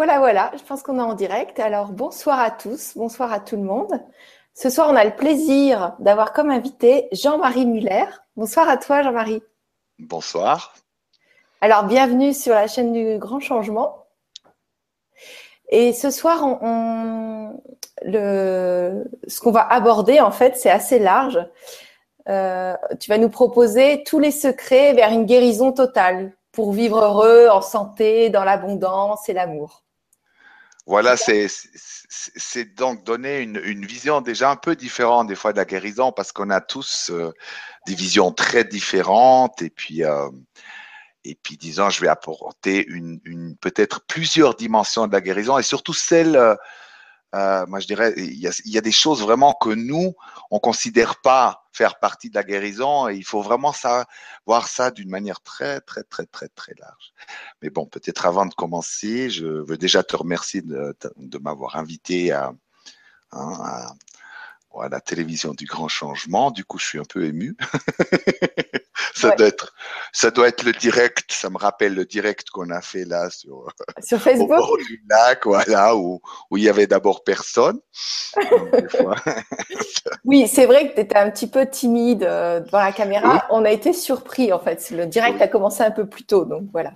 Voilà, voilà, je pense qu'on est en direct. Alors, bonsoir à tous, bonsoir à tout le monde. Ce soir, on a le plaisir d'avoir comme invité Jean-Marie Muller. Bonsoir à toi, Jean-Marie. Bonsoir. Alors, bienvenue sur la chaîne du Grand Changement. Et ce soir, on, le, ce qu'on va aborder, en fait, c'est assez large. Euh, tu vas nous proposer tous les secrets vers une guérison totale pour vivre heureux, en santé, dans l'abondance et l'amour. Voilà, c'est donc donner une, vision déjà un peu différente des fois de la guérison parce qu'on a tous euh, des visions très différentes et puis euh, et puis disons je vais apporter une, une peut-être plusieurs dimensions de la guérison et surtout celle euh, moi je dirais, il y, a, il y, a, des choses vraiment que nous, on considère pas faire partie de la guérison et il faut vraiment voir ça d'une manière très, très, très, très, très large. Mais bon, peut-être avant de commencer, je veux déjà te remercier de, de m'avoir invité à, hein, à, à la télévision du grand changement. Du coup, je suis un peu ému. ça doit être, ça doit être le direct. Ça me rappelle le direct qu'on a fait là sur, sur Facebook. Au bord du lac, voilà, où, où il y avait d'abord personne. oui, c'est vrai que tu étais un petit peu timide euh, devant la caméra. On a été surpris, en fait. Le direct a commencé un peu plus tôt, donc voilà.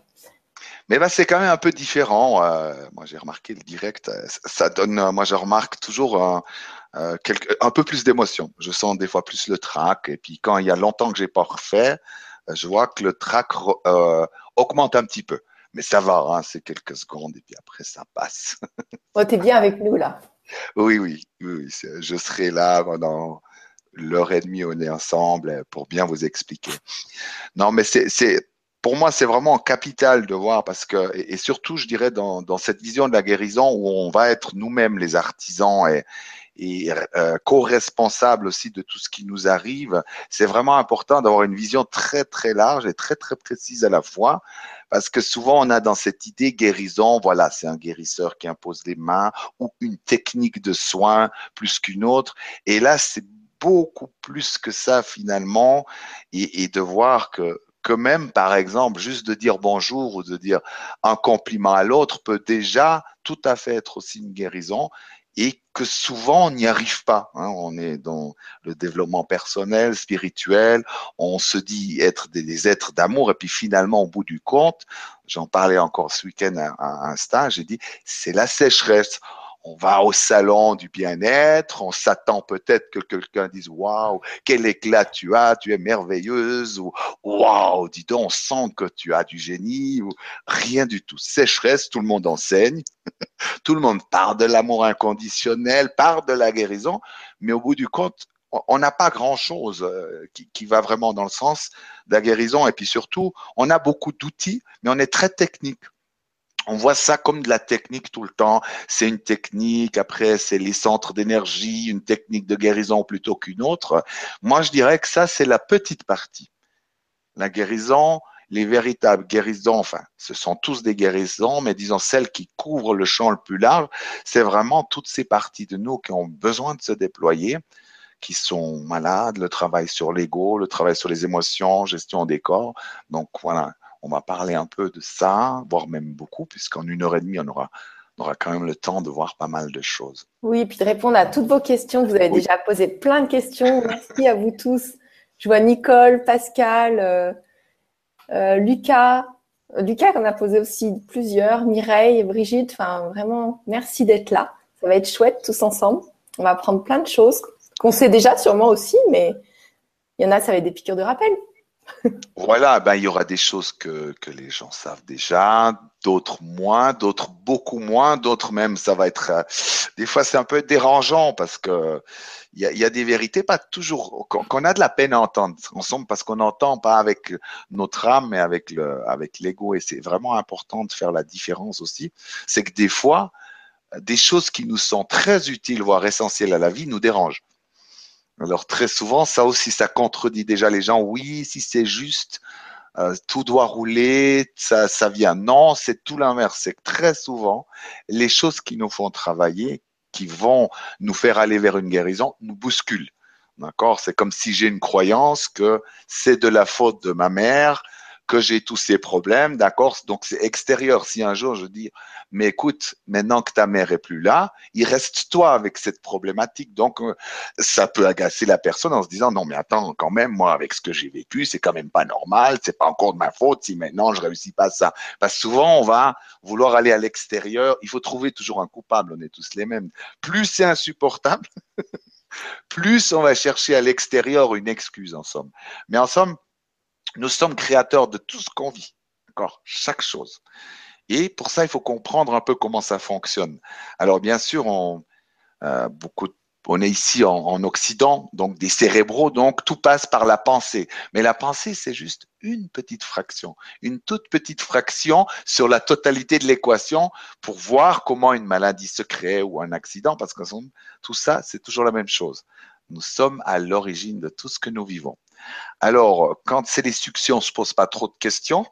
Mais ben, c'est quand même un peu différent. Euh, moi, j'ai remarqué le direct, euh, ça donne, moi, je remarque toujours un, euh, un peu plus d'émotion. Je sens des fois plus le trac. Et puis quand il y a longtemps que j'ai pas refait, euh, je vois que le trac euh, augmente un petit peu. Mais ça va, hein, c'est quelques secondes et puis après ça passe. oh, tu es bien avec nous là. Oui, oui, oui, je serai là pendant l'heure et demie, on est ensemble pour bien vous expliquer. Non, mais c'est, pour moi, c'est vraiment capital de voir parce que, et, surtout, je dirais, dans, dans cette vision de la guérison où on va être nous-mêmes les artisans et, et euh, co-responsable aussi de tout ce qui nous arrive. C'est vraiment important d'avoir une vision très très large et très très précise à la fois, parce que souvent on a dans cette idée guérison, voilà, c'est un guérisseur qui impose les mains ou une technique de soin plus qu'une autre. Et là, c'est beaucoup plus que ça finalement, et, et de voir que que même, par exemple, juste de dire bonjour ou de dire un compliment à l'autre peut déjà tout à fait être aussi une guérison et que souvent on n'y arrive pas. Hein. On est dans le développement personnel, spirituel, on se dit être des, êtres d'amour et puis finalement au bout du compte, j'en parlais encore ce week-end à, à un stage, j'ai dit c'est la sécheresse on va au salon du bien-être, on s'attend peut-être que quelqu'un dise waouh, quel éclat tu as, tu es merveilleuse ou waouh, dis donc, on sent que tu as du génie ou rien du tout. Sécheresse, tout le monde enseigne, tout le monde parle de l'amour inconditionnel, parle de la guérison, mais au bout du compte, on n'a pas grand-chose euh, qui, qui, va vraiment dans le sens de la guérison. Et puis surtout, on a beaucoup d'outils, mais on est très technique on voit ça comme de la technique tout le temps. C'est une technique, après c'est les centres d'énergie, une technique de guérison plutôt qu'une autre. Moi, je dirais que ça, c'est la petite partie. La guérison, les véritables guérisons, enfin, ce sont tous des guérisons, mais disons celles qui couvrent le champ le plus large, c'est vraiment toutes ces parties de nous qui ont besoin de se déployer, qui sont malades, le travail sur l'ego, le travail sur les émotions, gestion des corps. Donc voilà, on va parler un peu de ça, voire même beaucoup, puisqu'en une heure et demie, on aura, aura quand même le temps de voir pas mal de choses. Oui, puis de répondre à toutes vos questions. Vous avez déjà posé plein de questions. Merci à vous tous. Je vois Nicole, Pascal, euh, euh, Lucas, Lucas qu'on a posé aussi plusieurs, Mireille, Brigitte. Enfin, vraiment, merci d'être là. Ça va être chouette tous ensemble. On va apprendre plein de choses qu'on sait déjà sûrement aussi, mais il y en a, ça va être des piqûres de rappel voilà, ben, il y aura des choses que, que les gens savent déjà, d'autres moins, d'autres beaucoup moins, d'autres même, ça va être. Euh, des fois, c'est un peu dérangeant parce que il y a, des vérités pas toujours qu'on a de la peine à entendre ensemble parce qu'on n'entend pas avec notre âme, mais avec le avec l'ego. Et c'est vraiment important de faire la différence aussi. C'est que des fois, des choses qui nous sont très utiles, voire essentielles à la vie, nous dérangent. Alors très souvent, ça aussi, ça contredit déjà les gens. Oui, si c'est juste, euh, tout doit rouler, ça, ça vient. Non, c'est tout l'inverse. C'est que très souvent, les choses qui nous font travailler, qui vont nous faire aller vers une guérison, nous bousculent. D'accord? C'est comme si j'ai une croyance que c'est de la faute de ma mère que j'ai tous ces problèmes, d'accord? Donc c'est extérieur. Si un jour je dis, mais écoute, maintenant que ta mère est plus là, il reste toi avec cette problématique. Donc euh, ça peut agacer la personne en se disant, non mais attends, quand même, moi avec ce que j'ai vécu, c'est quand même pas normal, c'est pas encore de ma faute si maintenant je réussis pas ça. Parce que souvent on va vouloir aller à l'extérieur, il faut trouver toujours un coupable, on est tous les mêmes. Plus c'est insupportable. plus on va chercher à l'extérieur une excuse en somme. Mais en somme, nous sommes créateurs de tout ce qu'on vit, d'accord Chaque chose. Et pour ça, il faut comprendre un peu comment ça fonctionne. Alors bien sûr, on, euh, beaucoup on est ici en, Occident, donc des cérébraux, donc tout passe par la pensée. Mais la pensée, c'est juste une petite fraction, une toute petite fraction sur la totalité de l'équation pour voir comment une maladie se crée ou un accident, parce que tout ça, c'est toujours la même chose. Nous sommes à l'origine de tout ce que nous vivons. Alors, quand c'est les succès, on ne se pose pas trop de questions.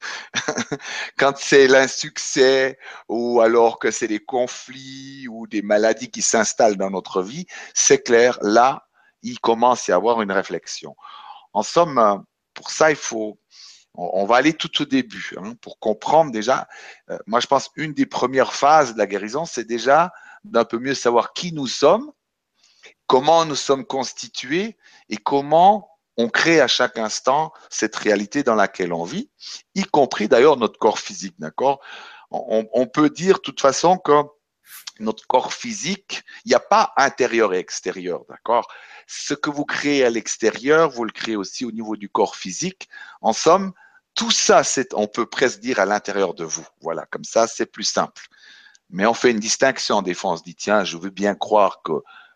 quand c'est l'insuccès ou alors que c'est des conflits ou des maladies qui s'installent dans notre vie, c'est clair, là, il commence à y avoir une réflexion. En somme, pour ça, il faut, on, va aller tout au début hein, pour comprendre déjà. Euh, moi, je pense une des premières phases de la guérison, c'est déjà d'un peu mieux savoir qui nous sommes, comment nous sommes constitués et comment on crée à chaque instant cette réalité dans laquelle on vit, y compris d'ailleurs notre corps physique, d'accord? On, peut dire de toute façon que notre corps physique, il n'y a pas intérieur et extérieur, d'accord? Ce que vous créez à l'extérieur, vous le créez aussi au niveau du corps physique. En somme, tout ça, on peut presque dire à l'intérieur de vous. Voilà, comme ça, c'est plus simple. Mais on fait une distinction en défense. On dit, tiens, je veux bien croire que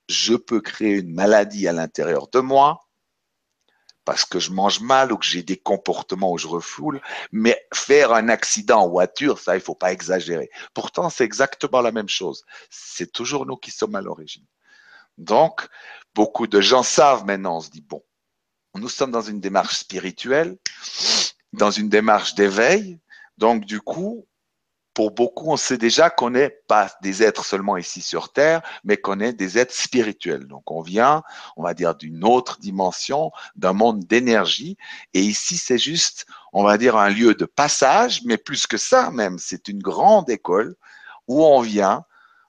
je peux créer une maladie à l'intérieur de moi, parce que je mange mal ou que j'ai des comportements où je refoule, mais faire un accident en voiture, ça, il faut pas exagérer. Pourtant, c'est exactement la même chose. C'est toujours nous qui sommes à l'origine. Donc, beaucoup de gens savent maintenant, on se dit, bon, nous sommes dans une démarche spirituelle, dans une démarche d'éveil, donc du coup, pour beaucoup, on sait déjà qu'on n'est pas des êtres seulement ici sur Terre, mais qu'on est des êtres spirituels. Donc on vient, on va dire, d'une autre dimension, d'un monde d'énergie. Et ici, c'est juste, on va dire, un lieu de passage, mais plus que ça même, c'est une grande école où on vient,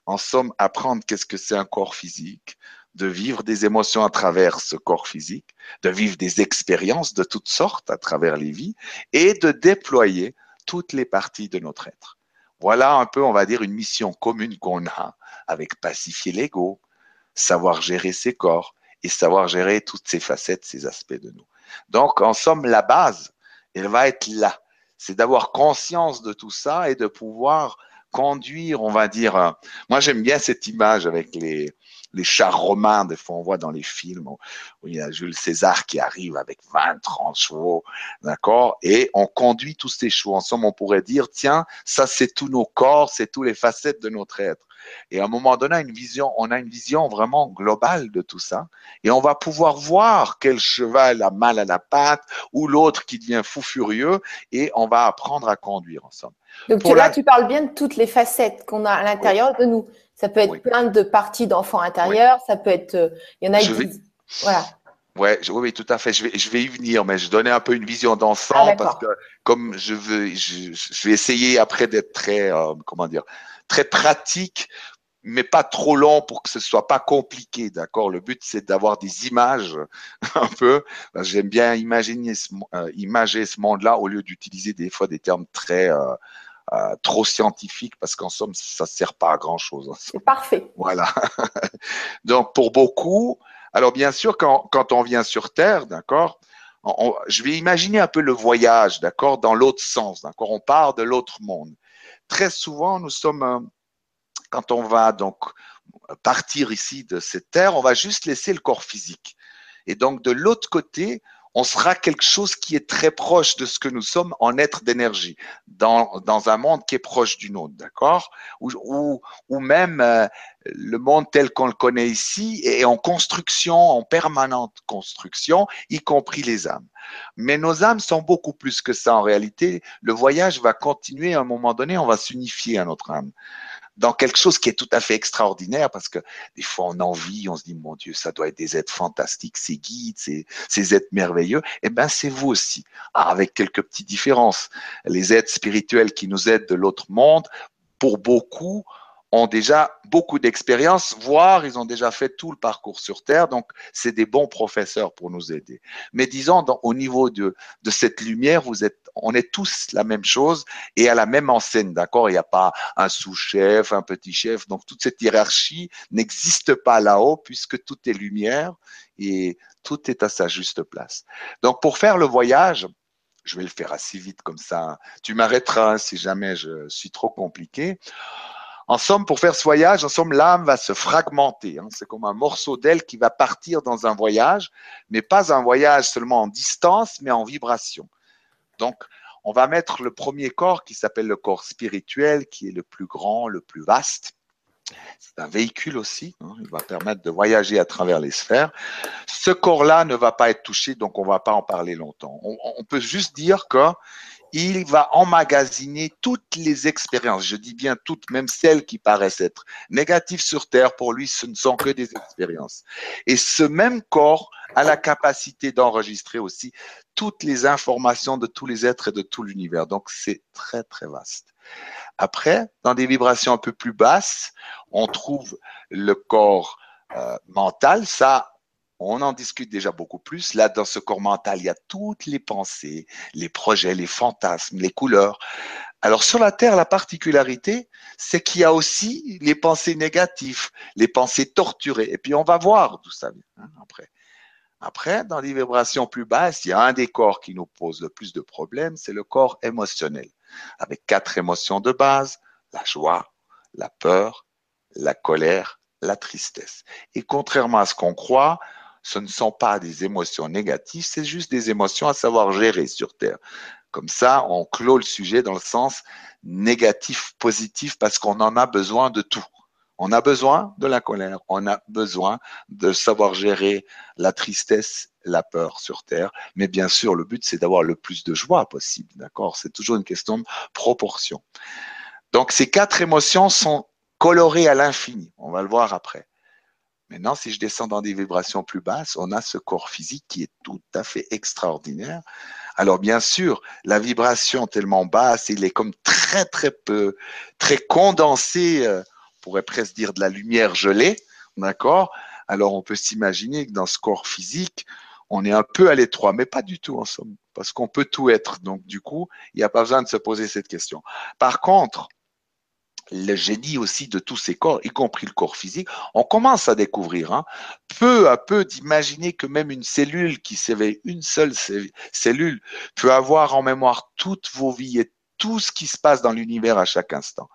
en somme, apprendre qu'est-ce que c'est un corps physique, de vivre des émotions à travers ce corps physique, de vivre des expériences de toutes sortes à travers les vies et de déployer toutes les parties de notre être. Voilà un peu, on va dire, une mission commune qu'on a avec pacifier l'ego, savoir gérer ses corps et savoir gérer toutes ces facettes, ces aspects de nous. Donc, en somme, la base, elle va être là. C'est d'avoir conscience de tout ça et de pouvoir conduire, on va dire. Euh, moi, j'aime bien cette image avec les, les chars romains, des fois on voit dans les films où, il y a Jules César qui arrive avec 20, 30 chevaux, d'accord? Et on conduit tous ces chevaux. En somme, on pourrait dire, tiens, ça c'est tous nos corps, c'est tous les facettes de notre être. Et à un moment donné, une vision, on a une vision vraiment globale de tout ça. Et on va pouvoir voir quel cheval a mal à la patte ou l'autre qui devient fou furieux et on va apprendre à conduire ensemble. Donc là, tu parles bien de toutes les facettes qu'on a à l'intérieur de nous. Ça peut être plein de parties d'enfants intérieurs, ça peut être. Euh, il y en a qui. Voilà. Ouais, oui, tout à fait. Je vais, je vais y venir, mais je donnais un peu une vision d'ensemble ah, parce que comme je veux, je, je vais essayer après d'être très, euh, comment dire, très pratique, mais pas trop long pour que ce soit pas compliqué, d'accord? Le but c'est d'avoir des images un peu. J'aime bien imaginer, ce, euh, imager ce monde-là au lieu d'utiliser des fois des termes très euh, trop scientifique parce qu'en somme, ça sert pas à grand chose. C'est parfait. Voilà. Donc, pour beaucoup, alors bien sûr, quand, quand on vient sur Terre, d'accord, je vais imaginer un peu le voyage, d'accord, dans l'autre sens, d'accord, on part de l'autre monde. Très souvent, nous sommes, euh, quand on va donc partir ici de cette terre, on va juste laisser le corps physique. Et donc, de l'autre côté, on sera quelque chose qui est très proche de ce que nous sommes en être d'énergie, dans, dans un monde qui est proche du nôtre, d'accord? Ou, ou, ou, même euh, le monde tel qu'on le connaît ici est en construction, en permanente construction, y compris les âmes. Mais nos âmes sont beaucoup plus que ça en réalité. Le voyage va continuer à un moment donné, on va s'unifier à notre âme. Dans quelque chose qui est tout à fait extraordinaire parce que des fois on envie, on se dit mon Dieu, ça doit être des êtres fantastiques, ces guides, ces, ces êtres merveilleux. Eh ben c'est vous aussi, ah, avec quelques petites différences. Les êtres spirituels qui nous aident de l'autre monde, pour beaucoup, ont déjà beaucoup d'expérience, voire ils ont déjà fait tout le parcours sur Terre, donc c'est des bons professeurs pour nous aider. Mais disons, au niveau de, de cette lumière, vous êtes, on est tous la même chose et à la même enseigne, d'accord? Il n'y a pas un sous-chef, un petit chef, donc toute cette hiérarchie n'existe pas là-haut puisque tout est lumière et tout est à sa juste place. Donc pour faire le voyage, je vais le faire assez vite comme ça. Tu m'arrêteras si jamais je suis trop compliqué. En somme, pour faire ce voyage, en somme, l'âme va se fragmenter. Hein. C'est comme un morceau d'aile qui va partir dans un voyage, mais pas un voyage seulement en distance, mais en vibration. Donc, on va mettre le premier corps qui s'appelle le corps spirituel, qui est le plus grand, le plus vaste. C'est un véhicule aussi, hein. il va permettre de voyager à travers les sphères. Ce corps-là ne va pas être touché, donc on ne va pas en parler longtemps. On, on peut juste dire que il va emmagasiner toutes les expériences, je dis bien toutes, même celles qui paraissent être négatives sur Terre, pour lui, ce ne sont que des expériences. Et ce même corps a la capacité d'enregistrer aussi toutes les informations de tous les êtres et de tout l'univers. Donc, c'est très, très vaste. Après, dans des vibrations un peu plus basses, on trouve le corps euh, mental. Ça, on en discute déjà beaucoup plus. Là, dans ce corps mental, il y a toutes les pensées, les projets, les fantasmes, les couleurs. Alors sur la Terre, la particularité, c'est qu'il y a aussi les pensées négatives, les pensées torturées. Et puis on va voir d'où ça vient hein, après. Après, dans les vibrations plus basses, il y a un des corps qui nous pose le plus de problèmes, c'est le corps émotionnel, avec quatre émotions de base, la joie, la peur, la colère, la tristesse. Et contrairement à ce qu'on croit, ce ne sont pas des émotions négatives, c'est juste des émotions à savoir gérer sur Terre. Comme ça, on clôt le sujet dans le sens négatif, positif, parce qu'on en a besoin de tout. On a besoin de la colère, on a besoin de savoir gérer la tristesse, la peur sur Terre. Mais bien sûr, le but, c'est d'avoir le plus de joie possible, d'accord? C'est toujours une question de proportion. Donc, ces quatre émotions sont colorées à l'infini. On va le voir après. Maintenant, si je descends dans des vibrations plus basses, on a ce corps physique qui est tout à fait extraordinaire. Alors bien sûr, la vibration tellement basse, il est comme très très peu, très condensé, euh, on pourrait presque dire de la lumière gelée, d'accord? Alors on peut s'imaginer que dans ce corps physique, on est un peu à l'étroit, mais pas du tout en somme, parce qu'on peut tout être. Donc du coup, il n'y a pas besoin de se poser cette question. Par contre, le génie aussi de tous ces corps, y compris le corps physique, on commence à découvrir, hein, peu à peu, d'imaginer que même une cellule qui s'éveille, une seule cellule, peut avoir en mémoire toutes vos vies et tout ce qui se passe dans l'univers à chaque instant.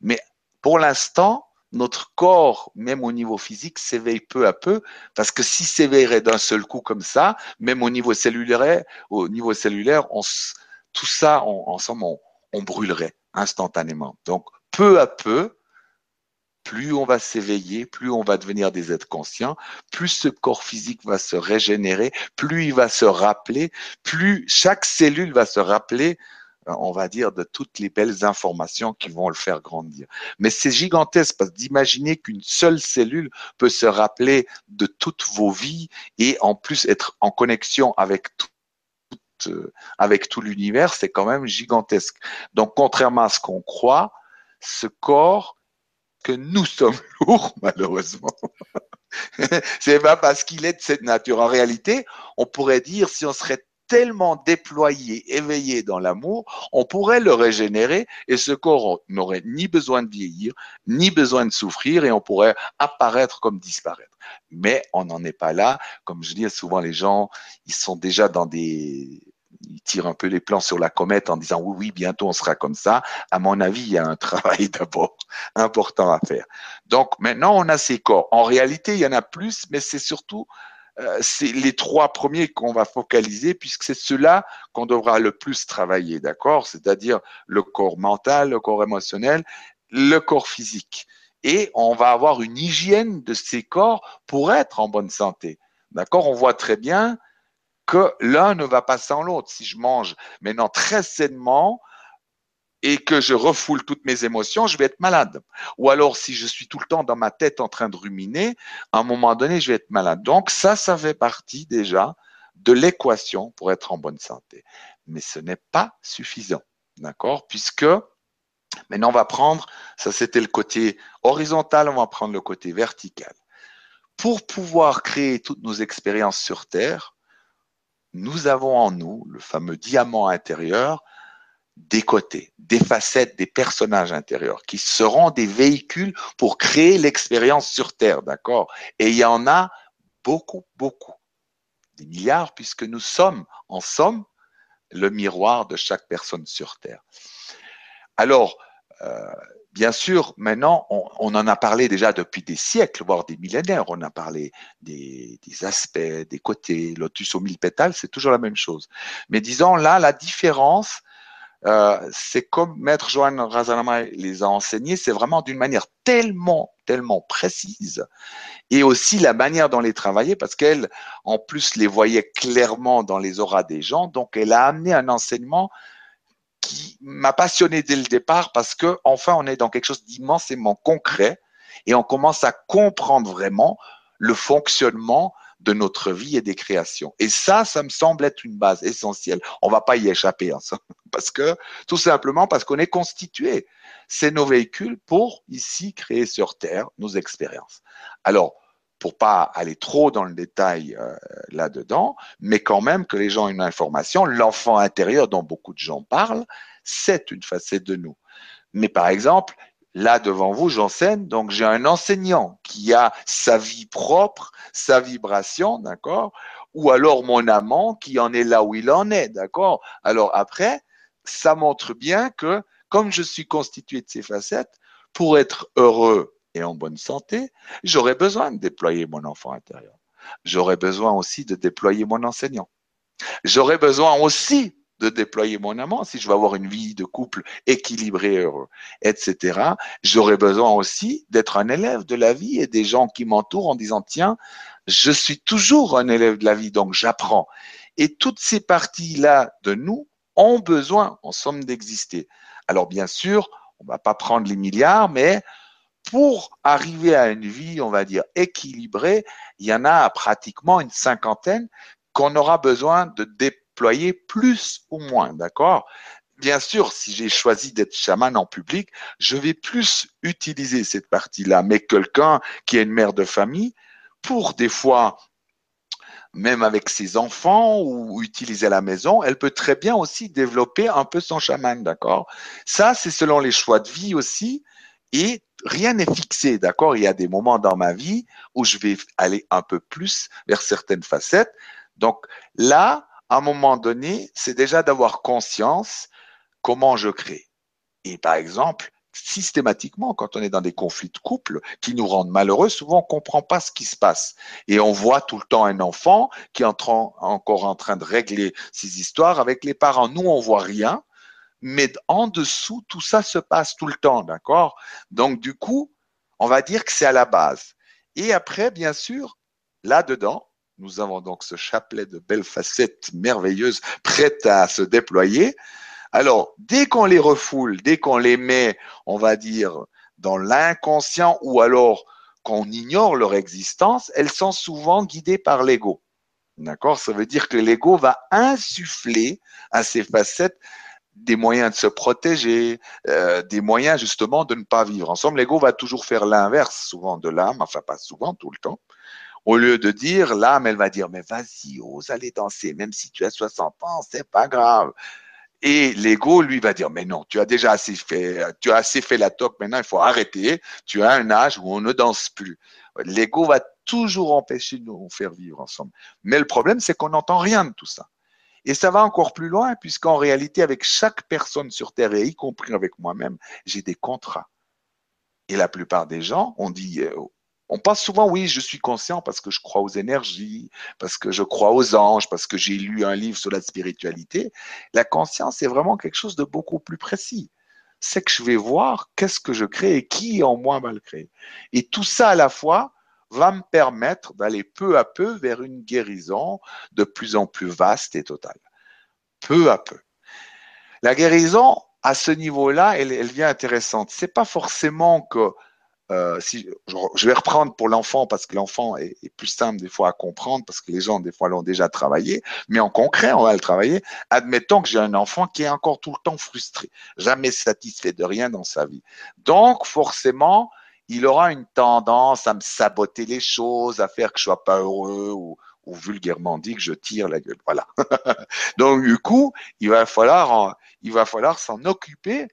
Mais pour l'instant, notre corps, même au niveau physique, s'éveille peu à peu, parce que s'il s'éveillerait d'un seul coup comme ça, même au niveau cellulaire, au niveau cellulaire, on, tout ça, ensemble, on, on brûlerait instantanément. Donc, peu à peu, plus on va s'éveiller, plus on va devenir des êtres conscients, plus ce corps physique va se régénérer, plus il va se rappeler, plus chaque cellule va se rappeler, euh, on va dire, de toutes les belles informations qui vont le faire grandir. Mais c'est gigantesque parce d'imaginer qu'une seule cellule peut se rappeler de toutes vos vies et en plus être en connexion avec tout euh, avec tout l'univers, c'est quand même gigantesque. Donc, contrairement à ce qu'on croit, ce corps que nous sommes lourds, malheureusement. c'est pas parce qu'il est de cette nature. En réalité, on pourrait dire, si on serait tellement déployé, éveillé dans l'amour, on pourrait le régénérer et ce corps n'aurait ni besoin de vieillir, ni besoin de souffrir et on pourrait apparaître comme disparaître. Mais on n'en est pas là. Comme je dis souvent, les gens, ils sont déjà dans des il tire un peu les plans sur la comète en disant oui, oui, bientôt on sera comme ça. À mon avis, il y a un travail d'abord important à faire. Donc maintenant, on a ces corps. En réalité, il y en a plus, mais c'est surtout euh, c'est les trois premiers qu'on va focaliser puisque c'est ceux-là qu'on devra le plus travailler, d'accord? C'est-à-dire le corps mental, le corps émotionnel, le corps physique. Et on va avoir une hygiène de ces corps pour être en bonne santé. D'accord? On voit très bien que l'un ne va pas sans l'autre. Si je mange maintenant très sainement, et que je refoule toutes mes émotions, je vais être malade. Ou alors, si je suis tout le temps dans ma tête en train de ruminer, à un moment donné, je vais être malade. Donc, ça, ça fait partie déjà de l'équation pour être en bonne santé. Mais ce n'est pas suffisant. D'accord? Puisque maintenant, on va prendre, ça c'était le côté horizontal, on va prendre le côté vertical. Pour pouvoir créer toutes nos expériences sur Terre, nous avons en nous le fameux diamant intérieur des côtés, des facettes, des personnages intérieurs qui seront des véhicules pour créer l'expérience sur Terre, d'accord? Et il y en a beaucoup, beaucoup, des milliards, puisque nous sommes, en somme, le miroir de chaque personne sur Terre. Alors, bien sûr, maintenant, on, en a parlé déjà depuis des siècles, voire des millénaires. On a parlé des, des aspects, des côtés, lotus aux mille pétales, c'est toujours la même chose. Mais disons là, la différence, euh, c'est comme Maître Joanne Razanama les a enseignés, c'est vraiment d'une manière tellement, tellement précise. Et aussi la manière dont les travaillait, parce qu'elle, en plus, les voyait clairement dans les auras des gens. Donc, elle a amené un enseignement qui m'a passionné dès le départ parce que, enfin, on est dans quelque chose d'immensément concret et on commence à comprendre vraiment le fonctionnement de notre vie et des créations. Et ça, ça me semble être une base essentielle. On va pas y échapper, hein, parce que tout simplement parce qu'on est constitué. C'est nos véhicules pour ici créer sur Terre nos expériences. Alors, pour pas aller trop dans le détail euh, là-dedans, mais quand même que les gens aient une information, l'enfant intérieur dont beaucoup de gens parlent, c'est une facette de nous. Mais par exemple, Là, devant vous, j'enseigne, donc j'ai un enseignant qui a sa vie propre, sa vibration, d'accord Ou alors mon amant qui en est là où il en est, d'accord Alors après, ça montre bien que comme je suis constitué de ces facettes, pour être heureux et en bonne santé, j'aurais besoin de déployer mon enfant intérieur. J'aurais besoin aussi de déployer mon enseignant. J'aurais besoin aussi de déployer mon amant, si je veux avoir une vie de couple équilibrée, heureux, etc., j'aurais besoin aussi d'être un élève de la vie et des gens qui m'entourent en disant, tiens, je suis toujours un élève de la vie, donc j'apprends. Et toutes ces parties-là de nous ont besoin, en somme, d'exister. Alors bien sûr, on va pas prendre les milliards, mais pour arriver à une vie, on va dire, équilibrée, il y en a pratiquement une cinquantaine qu'on aura besoin de déployer plus ou moins, d'accord? Bien sûr, si j'ai choisi d'être chaman en public, je vais plus utiliser cette partie-là. Mais quelqu'un qui est une mère de famille, pour des fois, même avec ses enfants ou utiliser la maison, elle peut très bien aussi développer un peu son chaman, d'accord? Ça, c'est selon les choix de vie aussi. Et rien n'est fixé, d'accord? Il y a des moments dans ma vie où je vais aller un peu plus vers certaines facettes. Donc là, à un moment donné, c'est déjà d'avoir conscience comment je crée. Et par exemple, systématiquement, quand on est dans des conflits de couple qui nous rendent malheureux, souvent on comprend pas ce qui se passe. Et on voit tout le temps un enfant qui est encore en train de régler ses histoires avec les parents. Nous, on voit rien, mais en dessous, tout ça se passe tout le temps, d'accord? Donc, du coup, on va dire que c'est à la base. Et après, bien sûr, là-dedans, nous avons donc ce chapelet de belles facettes merveilleuses prêtes à se déployer. Alors, dès qu'on les refoule, dès qu'on les met, on va dire, dans l'inconscient ou alors qu'on ignore leur existence, elles sont souvent guidées par l'ego. D'accord? Ça veut dire que l'ego va insuffler à ces facettes des moyens de se protéger, euh, des moyens justement de ne pas vivre. ensemble. l'ego va toujours faire l'inverse souvent de l'âme, enfin pas souvent, tout le temps. Au lieu de dire, l'âme, elle va dire, mais vas-y, ose aller danser, même si tu as 60 ans, c'est pas grave. Et l'ego, lui, va dire, mais non, tu as déjà assez fait, tu as assez fait la toque, maintenant il faut arrêter, tu as un âge où on ne danse plus. L'ego va toujours empêcher de nous faire vivre ensemble. Mais le problème, c'est qu'on n'entend rien de tout ça. Et ça va encore plus loin, puisqu'en réalité, avec chaque personne sur Terre, et y compris avec moi-même, j'ai des contrats. Et la plupart des gens, on dit, euh, on pense souvent, oui, je suis conscient parce que je crois aux énergies, parce que je crois aux anges, parce que j'ai lu un livre sur la spiritualité. La conscience est vraiment quelque chose de beaucoup plus précis. C'est que je vais voir qu'est-ce que je crée et qui en moi va le créer. Et tout ça à la fois va me permettre d'aller peu à peu vers une guérison de plus en plus vaste et totale. Peu à peu. La guérison, à ce niveau-là, elle, elle vient intéressante. C'est pas forcément que euh, si, je vais reprendre pour l'enfant parce que l'enfant est, plus simple des fois à comprendre parce que les gens des fois l'ont déjà travaillé, mais en concret on va le travailler. Admettons que j'ai un enfant qui est encore tout le temps frustré, jamais satisfait de rien dans sa vie. Donc forcément, il aura une tendance à me saboter les choses, à faire que je sois pas heureux ou, vulgairement dit que je tire la gueule. Voilà. Donc du coup, il va falloir, il va falloir s'en occuper.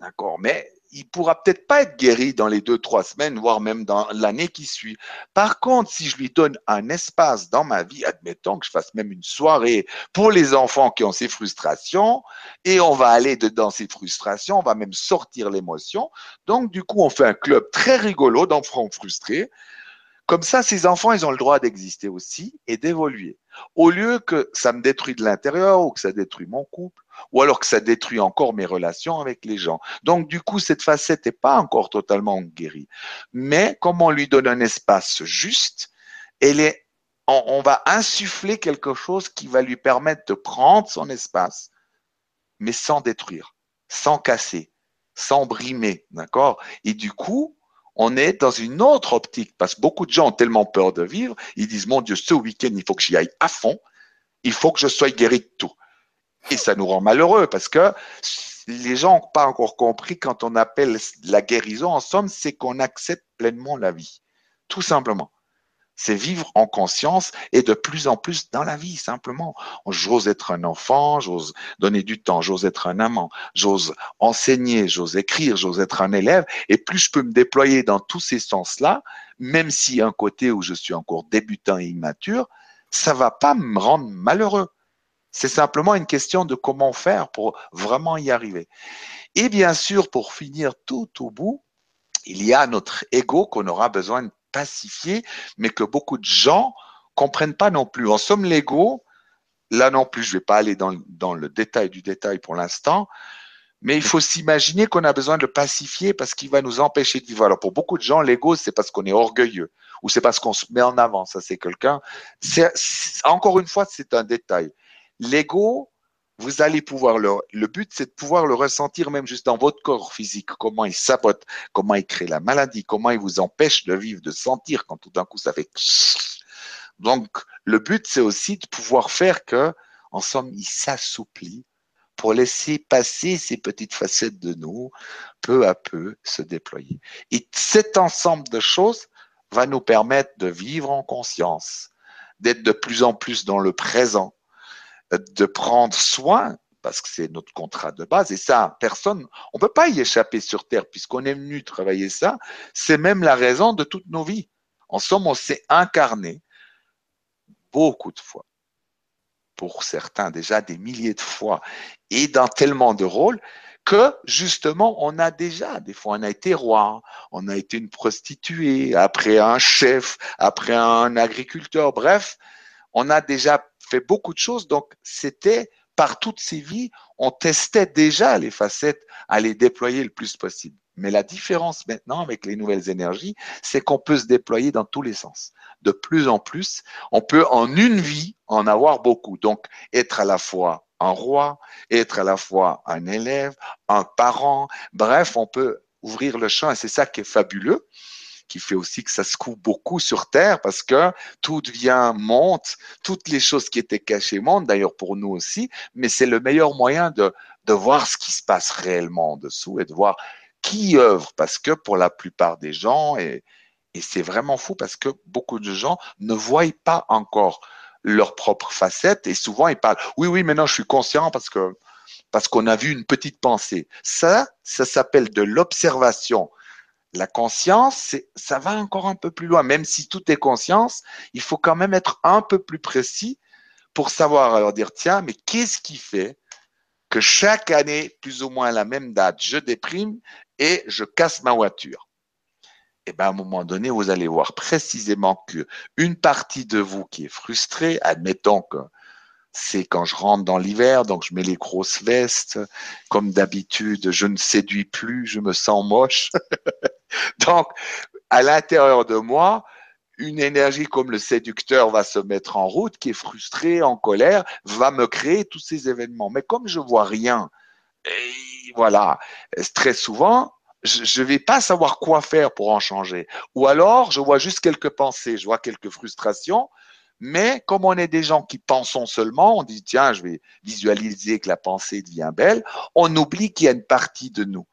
D'accord. Mais il pourra peut-être pas être guéri dans les deux, trois semaines, voire même dans l'année qui suit. Par contre, si je lui donne un espace dans ma vie, admettons que je fasse même une soirée pour les enfants qui ont ces frustrations, et on va aller dedans ces frustrations, on va même sortir l'émotion. Donc, du coup, on fait un club très rigolo d'enfants frustrés. Comme ça, ces enfants, ils ont le droit d'exister aussi et d'évoluer. Au lieu que ça me détruit de l'intérieur ou que ça détruit mon couple, ou alors que ça détruit encore mes relations avec les gens. Donc, du coup, cette facette n'est pas encore totalement guérie. Mais comme on lui donne un espace juste, elle est, on, on va insuffler quelque chose qui va lui permettre de prendre son espace, mais sans détruire, sans casser, sans brimer, d'accord? Et du coup, on est dans une autre optique parce que beaucoup de gens ont tellement peur de vivre, ils disent mon Dieu, ce week-end, il faut que j'y aille à fond, il faut que je sois guéri de tout. Et ça nous rend malheureux parce que les gens n'ont pas encore compris quand on appelle la guérison, en somme, c'est qu'on accepte pleinement la vie. Tout simplement. C'est vivre en conscience et de plus en plus dans la vie, simplement. J'ose être un enfant, j'ose donner du temps, j'ose être un amant, j'ose enseigner, j'ose écrire, j'ose être un élève. Et plus je peux me déployer dans tous ces sens-là, même si un côté où je suis encore débutant et immature, ça va pas me rendre malheureux. C'est simplement une question de comment faire pour vraiment y arriver. Et bien sûr, pour finir tout au bout, il y a notre ego qu'on aura besoin de pacifier, mais que beaucoup de gens comprennent pas non plus. En somme, l'ego, là non plus, je vais pas aller dans, dans le détail du détail pour l'instant, mais il faut s'imaginer qu'on a besoin de le pacifier parce qu'il va nous empêcher de vivre. Alors pour beaucoup de gens, l'ego, c'est parce qu'on est orgueilleux ou c'est parce qu'on se met en avant. Ça, c'est quelqu'un. Encore une fois, c'est un détail. L'ego, vous allez pouvoir le, le but, c'est de pouvoir le ressentir même juste dans votre corps physique, comment il sabote, comment il crée la maladie, comment il vous empêche de vivre, de sentir quand tout d'un coup ça fait. Donc, le but, c'est aussi de pouvoir faire que, en somme, il s'assouplit pour laisser passer ces petites facettes de nous, peu à peu se déployer. Et cet ensemble de choses va nous permettre de vivre en conscience, d'être de plus en plus dans le présent, de prendre soin, parce que c'est notre contrat de base, et ça, personne, on ne peut pas y échapper sur Terre, puisqu'on est venu travailler ça, c'est même la raison de toutes nos vies. En somme, on s'est incarné beaucoup de fois, pour certains déjà des milliers de fois, et dans tellement de rôles que justement on a déjà, des fois on a été roi, on a été une prostituée, après un chef, après un agriculteur, bref, on a déjà fait beaucoup de choses. Donc, c'était par toutes ces vies, on testait déjà les facettes à les déployer le plus possible. Mais la différence maintenant avec les nouvelles énergies, c'est qu'on peut se déployer dans tous les sens. De plus en plus, on peut en une vie en avoir beaucoup. Donc, être à la fois un roi, être à la fois un élève, un parent, bref, on peut ouvrir le champ et c'est ça qui est fabuleux qui fait aussi que ça se coupe beaucoup sur Terre parce que tout devient monte, toutes les choses qui étaient cachées montent, d'ailleurs pour nous aussi, mais c'est le meilleur moyen de, de voir ce qui se passe réellement en dessous et de voir qui œuvre parce que pour la plupart des gens, et, et c'est vraiment fou parce que beaucoup de gens ne voient pas encore leur propre facette et souvent ils parlent oui oui maintenant je suis conscient parce que parce qu'on a vu une petite pensée. Ça ça s'appelle de l'observation la conscience, ça va encore un peu plus loin. Même si tout est conscience, il faut quand même être un peu plus précis pour savoir alors dire, tiens, mais qu'est-ce qui fait que chaque année, plus ou moins à la même date, je déprime et je casse ma voiture? Et eh bien, à un moment donné, vous allez voir précisément que une partie de vous qui est frustrée, admettons que c'est quand je rentre dans l'hiver, donc je mets les grosses vestes. Comme d'habitude, je ne séduis plus, je me sens moche. donc, à l'intérieur de moi, une énergie comme le séducteur va se mettre en route, qui est frustré, en colère, va me créer tous ces événements. Mais comme je vois rien, voilà, très souvent, je ne vais pas savoir quoi faire pour en changer. Ou alors, je vois juste quelques pensées, je vois quelques frustrations, mais comme on est des gens qui pensons seulement, on dit, tiens, je vais visualiser que la pensée devient belle, on oublie qu'il y a une partie de nous.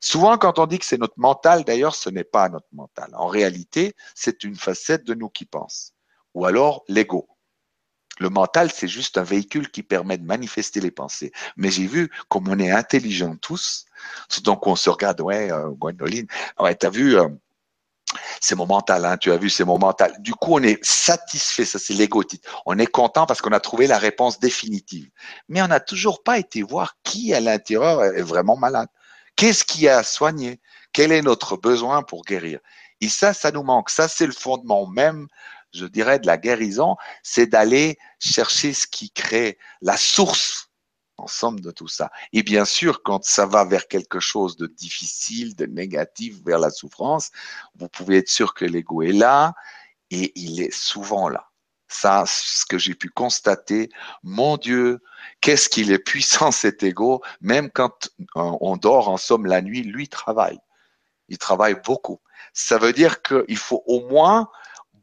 Souvent, quand on dit que c'est notre mental, d'ailleurs, ce n'est pas notre mental. En réalité, c'est une facette de nous qui pense. Ou alors l'ego. Le mental, c'est juste un véhicule qui permet de manifester les pensées. Mais j'ai vu, comme on est intelligents tous, donc on se regarde, ouais, euh, Gwendoline, ouais, t'as vu, euh, c'est mon mental, hein, tu as vu, c'est mon mental. Du coup, on est satisfait, ça c'est l'ego. On est content parce qu'on a trouvé la réponse définitive. Mais on n'a toujours pas été voir qui à l'intérieur est vraiment malade. Qu'est-ce qui a soigné? Quel est notre besoin pour guérir? Et ça, ça nous manque. Ça, c'est le fondement même je dirais, de la guérison, c'est d'aller chercher ce qui crée la source, en somme, de tout ça. Et bien sûr, quand ça va vers quelque chose de difficile, de négatif, vers la souffrance, vous pouvez être sûr que l'ego est là et il est souvent là. Ça, ce que j'ai pu constater, mon Dieu, qu'est-ce qu'il est puissant cet ego, même quand euh, on dort en somme la nuit, lui travaille. Il travaille beaucoup. Ça veut dire qu'il faut au moins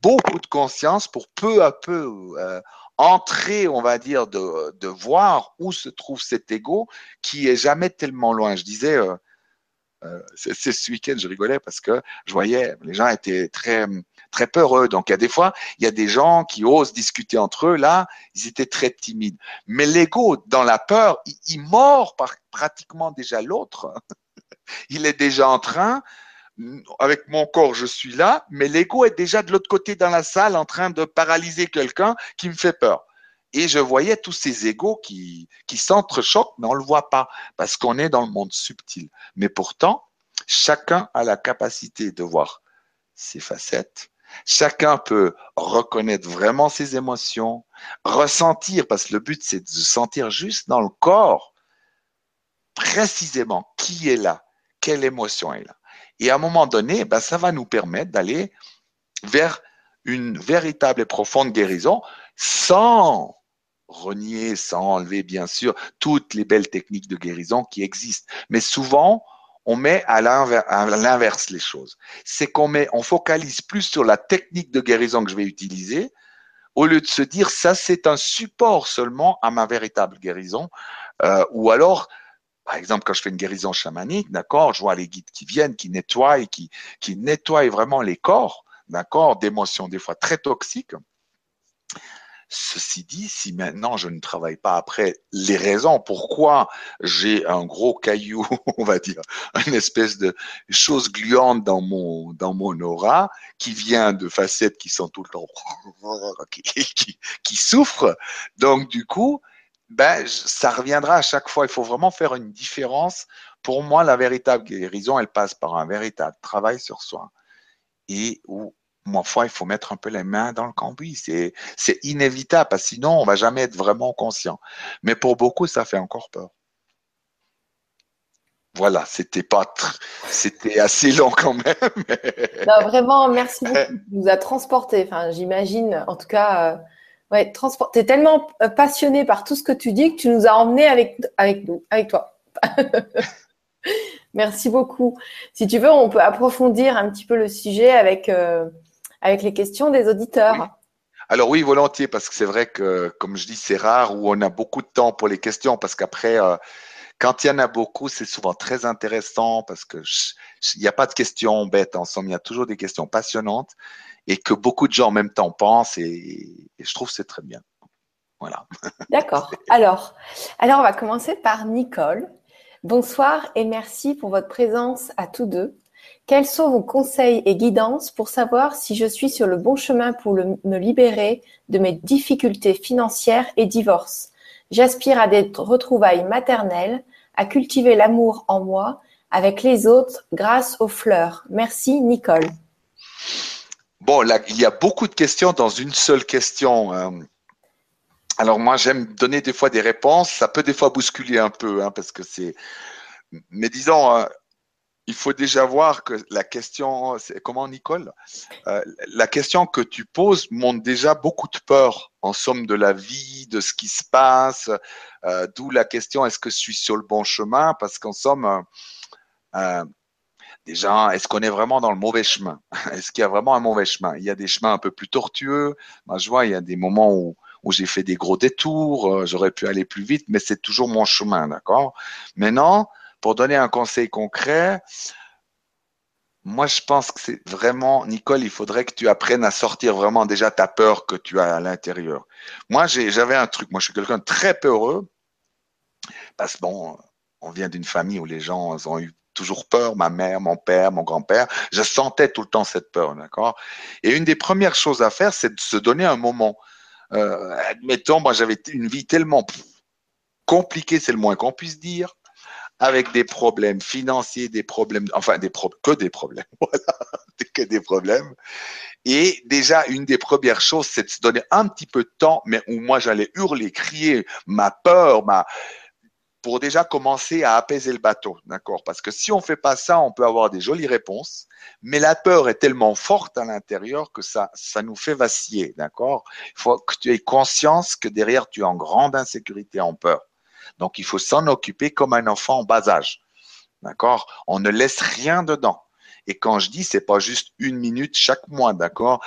beaucoup de conscience pour peu à peu euh, entrer, on va dire, de, voir où se trouve cet ego qui est jamais tellement loin. Je disais, euh, euh c'est ce week-end, je rigolais parce que je voyais, les gens étaient très très peureux. Donc, il y a des fois, il y a des gens qui osent discuter entre eux. Là, ils étaient très timides. Mais l'ego, dans la peur, il, mord pratiquement déjà l'autre. il est déjà en train avec mon corps, je suis là, mais l'ego est déjà de l'autre côté dans la salle en train de paralyser quelqu'un qui me fait peur. Et je voyais tous ces égos qui, qui s'entrechoquent, mais on ne le voit pas parce qu'on est dans le monde subtil. Mais pourtant, chacun a la capacité de voir ses facettes. Chacun peut reconnaître vraiment ses émotions, ressentir, parce que le but c'est de sentir juste dans le corps précisément qui est là, quelle émotion est là. Et à un moment donné, ben, ça va nous permettre d'aller vers une véritable et profonde guérison sans renier, sans enlever bien sûr toutes les belles techniques de guérison qui existent. Mais souvent, on met à l'inverse les choses. C'est qu'on met, on focalise plus sur la technique de guérison que je vais utiliser, au lieu de se dire ça c'est un support seulement à ma véritable guérison, euh, ou alors par exemple, quand je fais une guérison chamanique, d'accord, je vois les guides qui viennent, qui nettoient, qui, qui nettoient vraiment les corps, d'accord, d'émotions des fois très toxiques. Ceci dit, si maintenant je ne travaille pas après les raisons pourquoi j'ai un gros caillou, on va dire, une espèce de chose gluante dans mon, dans mon aura, qui vient de facettes qui sont tout le temps, qui, qui, qui souffrent, donc du coup, ben, ça reviendra à chaque fois. Il faut vraiment faire une différence. Pour moi, la véritable guérison, elle passe par un véritable travail sur soi. Et où, ma foi, il faut mettre un peu les mains dans le cambouis. C'est, c'est inévitable, parce que sinon, on va jamais être vraiment conscient. Mais pour beaucoup, ça fait encore peur. Voilà, c'était pas, c'était assez long quand même. non, vraiment, merci beaucoup. Tu nous a transporté. Enfin, j'imagine, en tout cas, euh, Ouais, transport. Tu es tellement euh, passionné par tout ce que tu dis que tu nous as emmenés avec, avec nous, avec toi. Merci beaucoup. Si tu veux, on peut approfondir un petit peu le sujet avec, euh, avec les questions des auditeurs. Alors oui, volontiers, parce que c'est vrai que, comme je dis, c'est rare où on a beaucoup de temps pour les questions, parce qu'après, euh, quand il y en a beaucoup, c'est souvent très intéressant, parce que il n'y a pas de questions bêtes en somme, il y a toujours des questions passionnantes et que beaucoup de gens en même temps pensent et, je trouve c'est très bien. Voilà. D'accord. Alors, alors, on va commencer par Nicole. Bonsoir et merci pour votre présence à tous deux. Quels sont vos conseils et guidances pour savoir si je suis sur le bon chemin pour me libérer de mes difficultés financières et divorce J'aspire à des retrouvailles maternelles, à cultiver l'amour en moi avec les autres grâce aux fleurs. Merci Nicole. Bon, là, il y a beaucoup de questions dans une seule question. Hein. Alors moi, j'aime donner des fois des réponses. Ça peut des fois bousculer un peu, hein, parce que c'est. Mais disons, euh, il faut déjà voir que la question, comment Nicole euh, La question que tu poses montre déjà beaucoup de peur, en somme, de la vie, de ce qui se passe. Euh, d'où la question est-ce que je suis sur le bon chemin? Parce qu'en somme, euh, déjà, est-ce qu'on est vraiment dans le mauvais chemin? Est-ce qu'il y a vraiment un mauvais chemin? Il y a des chemins un peu plus tortueux. Moi, je vois, il y a des moments où où j'ai fait des gros détours, j'aurais pu aller plus vite, mais c'est toujours mon chemin, d'accord? Maintenant, pour donner un conseil concret, moi, je pense que c'est vraiment, Nicole, il faudrait que tu apprennes à sortir vraiment déjà ta peur que tu as à l'intérieur. Moi, j'avais un truc. Moi, je suis quelqu'un très peureux parce que bon, on vient d'une famille où les gens ont eu toujours peur, ma mère, mon père, mon grand-père. Je sentais tout le temps cette peur, d'accord? Et une des premières choses à faire, c'est de se donner un moment. Euh, admettons, moi, j'avais une vie tellement compliquée, c'est le moins qu'on puisse dire avec des problèmes financiers, des problèmes, enfin des que des problèmes, voilà, que des problèmes. Et déjà, une des premières choses, c'est de se donner un petit peu de temps, mais où moi j'allais hurler, crier ma peur, ma pour déjà commencer à apaiser le bateau, d'accord? Parce que si on fait pas ça, on peut avoir des jolies réponses, mais la peur est tellement forte à l'intérieur que ça, ça nous fait vaciller, d'accord? Il faut que tu aies conscience que derrière tu es en grande insécurité, en peur. Donc, il faut s'en occuper comme un enfant en bas âge. D'accord? On ne laisse rien dedans. Et quand je dis, c'est pas juste une minute chaque mois, d'accord?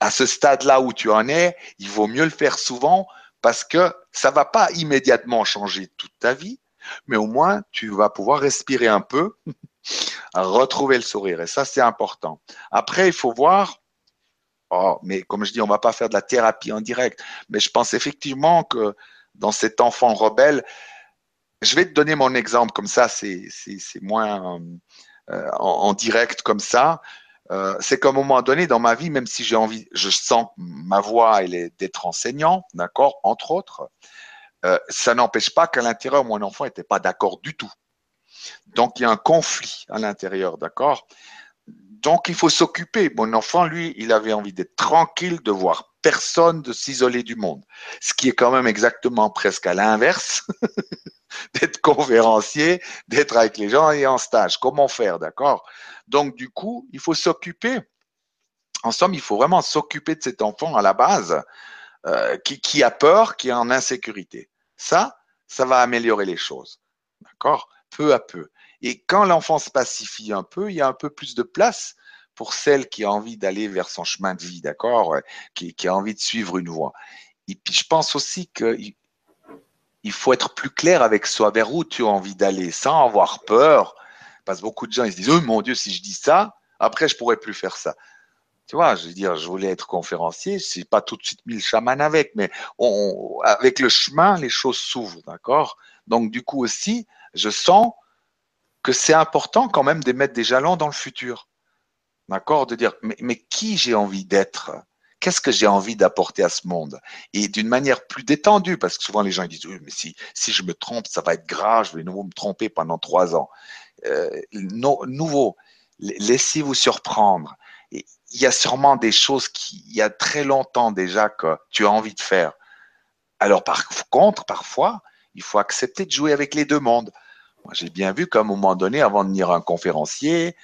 À, ce stade-là où tu en es, il vaut mieux le faire souvent parce que ça va pas immédiatement changer toute ta vie, mais au moins tu vas pouvoir respirer un peu, retrouver le sourire. Et ça, c'est important. Après, il faut voir. Oh, mais comme je dis, on va pas faire de la thérapie en direct, mais je pense effectivement que dans cet enfant rebelle. Je vais te donner mon exemple comme ça, c'est moins euh, en, direct comme ça. Euh, c'est qu'à un moment donné dans ma vie, même si j'ai envie, je sens ma voix elle est d'être enseignant, d'accord, entre autres, euh, ça n'empêche pas qu'à l'intérieur mon enfant n'était pas d'accord du tout. Donc il y a un conflit à l'intérieur, d'accord. Donc il faut s'occuper. Mon enfant, lui, il avait envie d'être tranquille, de voir personne de s'isoler du monde. Ce qui est quand même exactement presque à l'inverse d'être conférencier, d'être avec les gens et en stage. Comment faire, d'accord? Donc du coup, il faut s'occuper. En somme, il faut vraiment s'occuper de cet enfant à la base euh, qui, qui a peur, qui est en insécurité. Ça, ça va améliorer les choses. D'accord? Peu à peu. Et quand l'enfant se pacifie un peu, il y a un peu plus de place pour celle qui a envie d'aller vers son chemin de vie, d'accord qui, a envie de suivre une voie. Et puis je pense aussi qu'il il faut être plus clair avec soi vers où tu as envie d'aller sans avoir peur. Parce que beaucoup de gens ils se disent Oh mon Dieu, si je dis ça, après je pourrais plus faire ça. Tu vois, je veux dire, je voulais être conférencier, je pas tout de suite mis le chaman avec, mais avec le chemin, les choses s'ouvrent, d'accord Donc du coup aussi, je sens que c'est important quand même de mettre des jalons dans le futur. D'accord? De dire, mais, qui j'ai envie d'être? Qu'est-ce que j'ai envie d'apporter à ce monde? Et d'une manière plus détendue, parce que souvent les gens disent, oui, mais si, je me trompe, ça va être grave, je vais nouveau me tromper pendant trois ans. Euh, nouveau, laissez-vous surprendre. il y a sûrement des choses qui, il y a très longtemps déjà que tu as envie de faire. Alors par contre, parfois, il faut accepter de jouer avec les deux mondes. J'ai bien vu qu'à un moment donné, avant de venir un conférencier,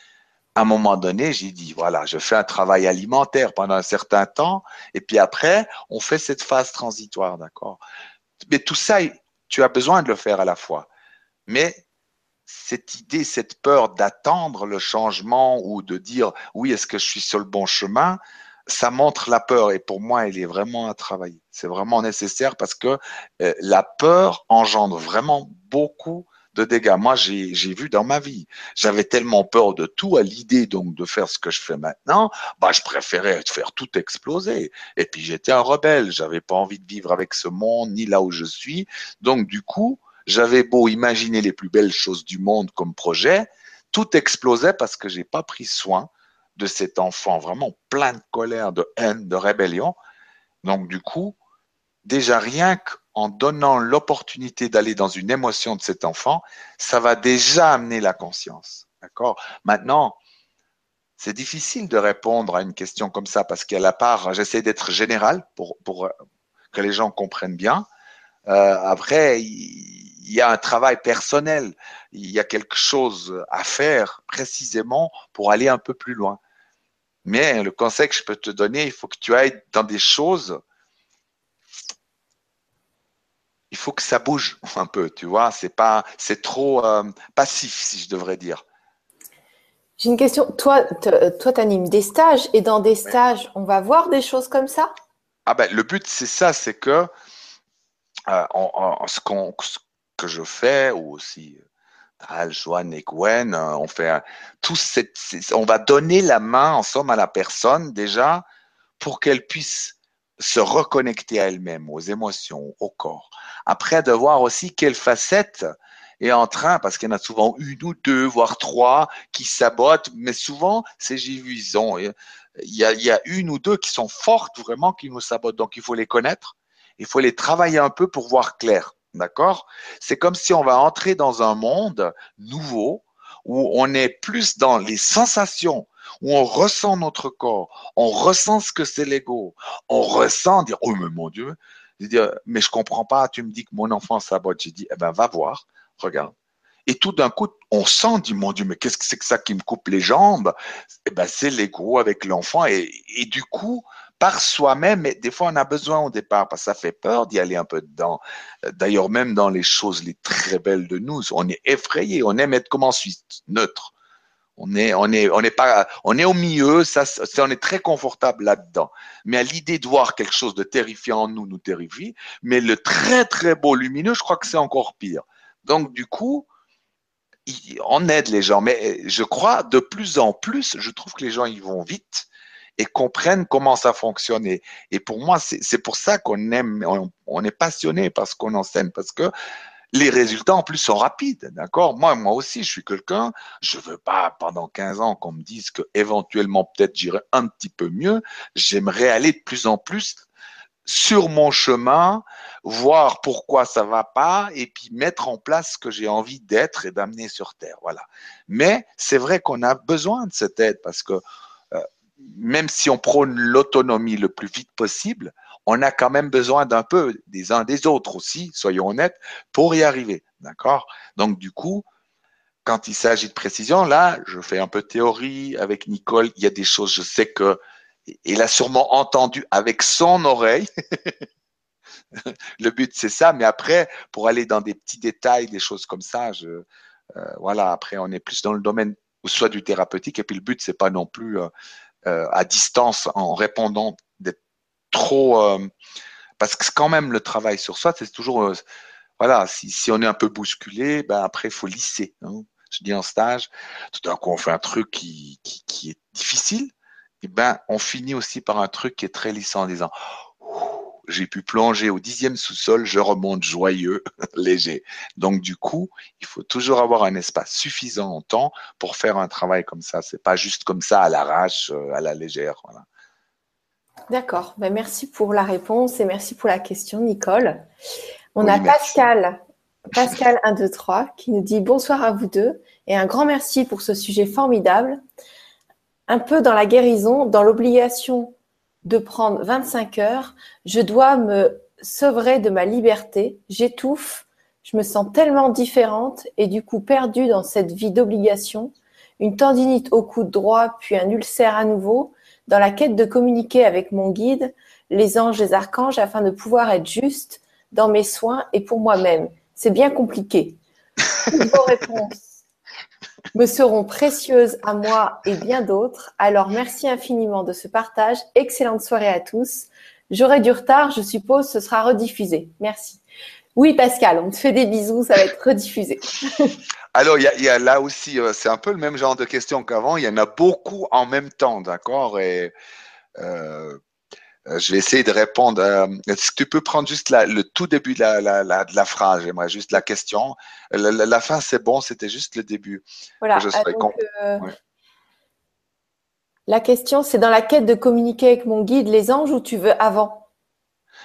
à un moment donné, j'ai dit, voilà, je fais un travail alimentaire pendant un certain temps, et puis après, on fait cette phase transitoire, d'accord? Mais tout ça, tu as besoin de le faire à la fois. Mais cette idée, cette peur d'attendre le changement ou de dire, oui, est-ce que je suis sur le bon chemin ça montre la peur et pour moi, elle est vraiment à travailler. C'est vraiment nécessaire parce que euh, la peur engendre vraiment beaucoup de dégâts. Moi, j'ai vu dans ma vie, j'avais tellement peur de tout à l'idée donc de faire ce que je fais maintenant, bah je préférais faire tout exploser. Et puis j'étais un rebelle, j'avais pas envie de vivre avec ce monde ni là où je suis. Donc du coup, j'avais beau imaginer les plus belles choses du monde comme projet, tout explosait parce que j'ai pas pris soin de cet enfant vraiment plein de colère, de haine, de rébellion. Donc du coup, déjà rien que en donnant l'opportunité d'aller dans une émotion de cet enfant, ça va déjà amener la conscience. D'accord? Maintenant, c'est difficile de répondre à une question comme ça parce qu'à la part, j'essaie d'être général pour, pour que les gens comprennent bien. Euh, après, il y a un travail personnel, il y a quelque chose à faire précisément pour aller un peu plus loin. Mais le conseil que je peux te donner, il faut que tu ailles dans des choses. Il faut que ça bouge un peu, tu vois. C'est pas, c'est trop euh, passif, si je devrais dire. J'ai une question. Toi, toi, tu animes des stages et dans des stages, on va voir des choses comme ça? Ah ben, le but, c'est ça, c'est que euh, ce, qu'on, que je fais, ou aussi Al, Joanne et Gwen, euh, on fait tout cette, on va donner la main en somme à la personne déjà pour qu'elle puisse se reconnecter à elle-même, aux émotions, au corps. Après, de voir aussi quelle facette est en train, parce qu'il y en a souvent une ou deux, voire trois, qui sabotent, mais souvent, c'est ils ont, il y, a, il y a une ou deux qui sont fortes vraiment, qui nous sabotent. Donc, il faut les connaître, il faut les travailler un peu pour voir clair. D'accord? C'est comme si on va entrer dans un monde nouveau où on est plus dans les sensations, où on ressent notre corps, on ressent ce que c'est l'ego, on ressent dire oh mais mon Dieu, mais je comprends pas, tu me dis que mon enfant sabote, j'ai dit eh ben va voir, regarde. Et tout d'un coup, on sent, dit mon Dieu, mais qu'est-ce que c'est que ça qui me coupe les jambes? Eh ben c'est l'ego avec l'enfant et, et du coup, par soi-même, mais des fois on a besoin au départ parce que ça fait peur d'y aller un peu dedans. D'ailleurs, même dans les choses les très belles de nous, on est effrayé, on aime être comme ensuite neutre. On est, on est, on est pas, on est au milieu, ça, on est très confortable là-dedans. Mais à l'idée de voir quelque chose de terrifiant en nous, nous terrifie. Mais le très très beau lumineux, je crois que c'est encore pire. Donc du coup, on aide les gens. Mais je crois de plus en plus, je trouve que les gens ils vont vite et comprennent comment ça fonctionne. Et, pour moi, c'est pour ça qu'on aime, on, est passionné par ce qu'on enseigne, parce que les résultats en plus sont rapides, d'accord? Moi, moi aussi, je suis quelqu'un, je veux pas pendant 15 ans qu'on me dise que éventuellement peut-être j'irai un petit peu mieux. J'aimerais aller de plus en plus sur mon chemin, voir pourquoi ça va pas et puis mettre en place ce que j'ai envie d'être et d'amener sur terre. Voilà. Mais c'est vrai qu'on a besoin de cette aide parce que même si on prône l'autonomie le plus vite possible, on a quand même besoin d'un peu des uns des autres aussi, soyons honnêtes, pour y arriver. D'accord? Donc, du coup, quand il s'agit de précision, là, je fais un peu théorie avec Nicole. Il y a des choses, je sais que il a sûrement entendu avec son oreille. le but, c'est ça. Mais après, pour aller dans des petits détails, des choses comme ça, euh, voilà. Après, on est plus dans le domaine soit du thérapeutique. Et puis, le but, c'est pas non plus euh, euh, à distance en répondant d'être trop euh, parce que quand même le travail sur soi c'est toujours euh, voilà si, on est un peu bousculé ben après il faut lisser hein. je dis en stage tout d'un coup on fait un truc qui, qui, qui est difficile et ben on finit aussi par un truc qui est très lissant en disant j'ai pu plonger au dixième sous-sol, je remonte joyeux, léger. Donc du coup, il faut toujours avoir un espace suffisant en temps pour faire un travail comme ça. C'est pas juste comme ça à l'arrache, euh, à la légère. Voilà. D'accord. Ben, merci pour la réponse et merci pour la question, Nicole. On a Pascal, Pascal 1, 2, 3, qui nous dit bonsoir à vous deux et un grand merci pour ce sujet formidable. Un peu dans la guérison, dans l'obligation de prendre 25 heures. Je dois me sevrer de ma liberté. J'étouffe. Je me sens tellement différente et du coup perdue dans cette vie d'obligation. Une tendinite au coude droit, puis un ulcère à nouveau, dans la quête de communiquer avec mon guide, les anges, les archanges, afin de pouvoir être juste dans mes soins et pour moi-même. C'est bien compliqué. Toutes vos réponses me seront précieuses à moi et bien d'autres. Alors merci infiniment de ce partage. Excellente soirée à tous. J'aurai du retard, je suppose, ce sera rediffusé. Merci. Oui, Pascal, on te fait des bisous, ça va être rediffusé. Alors, il y, a là aussi, euh, c'est un peu le même genre de questions qu'avant. Il y en a beaucoup en même temps, d'accord? Et euh, je vais essayer de répondre. Euh, est-ce que tu peux prendre juste le tout début de la, phrase? J'aimerais juste la question. La, fin, c'est bon, c'était juste le début. Voilà. Euh, la question, c'est dans la quête de communiquer avec mon guide, les anges, ou tu veux avant?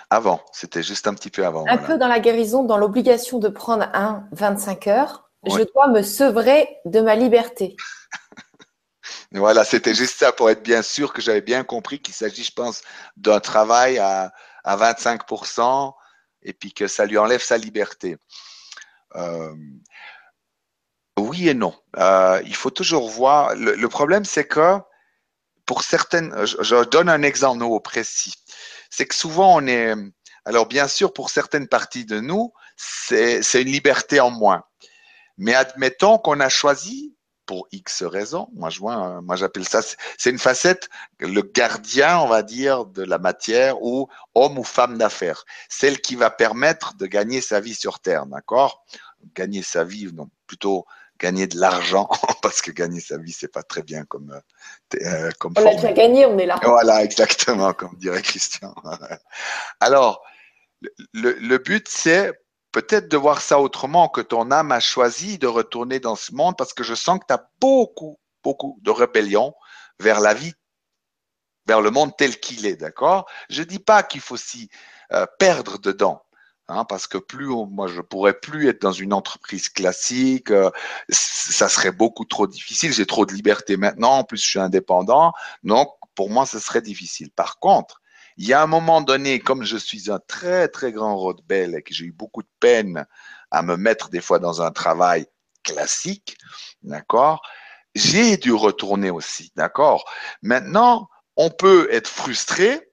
Avant, c'était juste un petit peu avant. Un peu dans la guérison, dans l'obligation de prendre un 25 heures. Je dois me sevrer de ma liberté. Voilà, c'était juste ça pour être bien sûr que j'avais bien compris qu'il s'agit, je pense, d'un travail à, à 25% et puis que ça lui enlève sa liberté. euh, oui et non. Euh, il faut toujours voir. Le, problème, c'est que pour certaines, je, donne un exemple au précis. C'est que souvent on est, alors bien sûr, pour certaines parties de nous, c'est une liberté en moins. Mais admettons qu'on a choisi pour X raisons. Moi, moi, j'appelle ça, c'est une facette, le gardien, on va dire, de la matière ou homme ou femme d'affaires. Celle qui va permettre de gagner sa vie sur Terre, d'accord? Gagner sa vie, non, plutôt gagner de l'argent, parce que gagner sa vie, c'est pas très bien comme, euh, euh comme On l'a déjà gagné, on est là. Voilà, exactement, comme dirait Christian. Alors, le, le but, c'est peut-être de voir ça autrement, que ton âme a choisi de retourner dans ce monde parce que je sens que tu as beaucoup, beaucoup de rébellion vers la vie, vers le monde tel qu'il est, d'accord? Je dis pas qu'il faut s'y euh, perdre dedans. Hein, parce que plus moi je pourrais plus être dans une entreprise classique, euh, ça serait beaucoup trop difficile. J'ai trop de liberté maintenant, en plus je suis indépendant, donc pour moi ce serait difficile. Par contre, il y a un moment donné, comme je suis un très très grand rebelle et que j'ai eu beaucoup de peine à me mettre des fois dans un travail classique, d'accord, j'ai dû retourner aussi, d'accord. Maintenant, on peut être frustré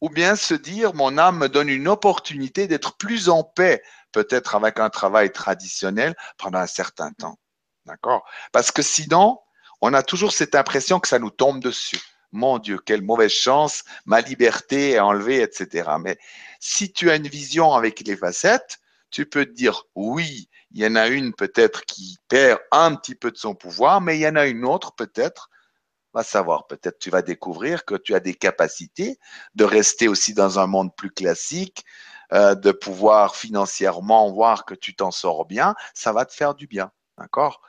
ou bien se dire mon âme me donne une opportunité d'être plus en paix, peut-être avec un travail traditionnel pendant un certain temps, d'accord? Parce que sinon, on a toujours cette impression que ça nous tombe dessus mon Dieu, quelle mauvaise chance, ma liberté est enlevée, etc. Mais si tu as une vision avec les facettes, tu peux te dire, oui, il y en a une peut-être qui perd un petit peu de son pouvoir, mais il y en a une autre peut-être, va savoir, peut-être tu vas découvrir que tu as des capacités de rester aussi dans un monde plus classique, euh, de pouvoir financièrement voir que tu t'en sors bien, ça va te faire du bien, d'accord?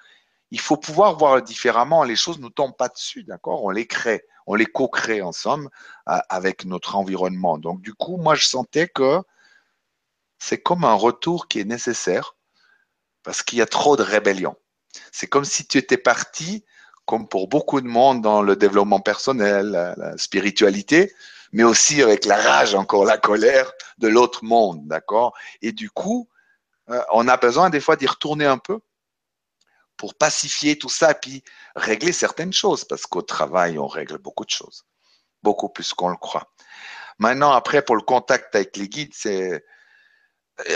Il faut pouvoir voir différemment, les choses ne tombent pas dessus, d'accord? On les crée on les co-crée ensemble avec notre environnement. Donc du coup, moi je sentais que c'est comme un retour qui est nécessaire parce qu'il y a trop de rébellion. C'est comme si tu étais parti, comme pour beaucoup de monde dans le développement personnel, la, spiritualité, mais aussi avec la rage, encore la colère de l'autre monde, d'accord? Et du coup, euh, on a besoin des fois d'y retourner un peu pour pacifier tout ça puis régler certaines choses, parce qu'au travail, on règle beaucoup de choses, beaucoup plus qu'on le croit. Maintenant, après, pour le contact avec les guides, c'est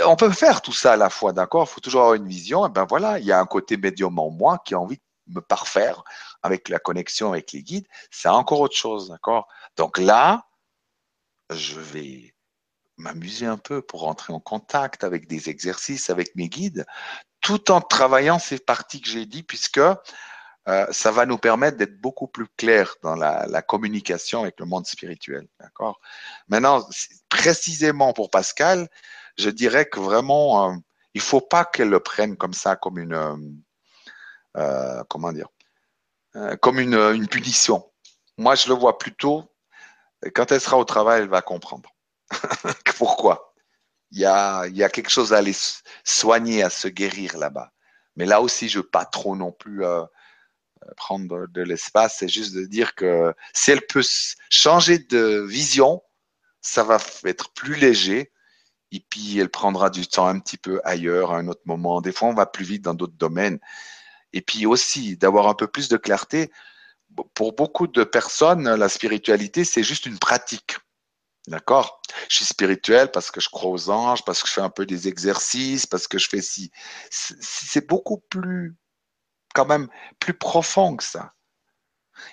on peut faire tout ça à la fois, d'accord? Il faut toujours avoir une vision. Et ben voilà, il y a un côté médium en moi qui a envie de me parfaire avec la connexion avec les guides. C'est encore autre chose, d'accord? Donc là, je vais m'amuser un peu pour rentrer en contact avec des exercices avec mes guides, tout en travaillant ces parties que j'ai dit, puisque euh, ça va nous permettre d'être beaucoup plus clair dans la, communication avec le monde spirituel. D'accord? Maintenant, précisément pour Pascal, je dirais que vraiment, euh, il faut pas qu'elle le prenne comme ça, comme une, euh, euh comment dire, comme une, punition. Moi, je le vois plutôt, quand elle sera au travail, elle va comprendre. Pourquoi? Il y, a, quelque chose à aller soigner, à se guérir là-bas. Mais là aussi, je veux pas trop non plus euh, prendre de l'espace. C'est juste de dire que si elle peut changer de vision, ça va être plus léger. Et puis, elle prendra du temps un petit peu ailleurs, à un autre moment. Des fois, on va plus vite dans d'autres domaines. Et puis aussi, d'avoir un peu plus de clarté. Pour beaucoup de personnes, la spiritualité, c'est juste une pratique. D'accord? Je suis spirituel parce que je crois aux anges, parce que je fais un peu des exercices, parce que je fais si. C'est beaucoup plus, quand même, plus profond que ça.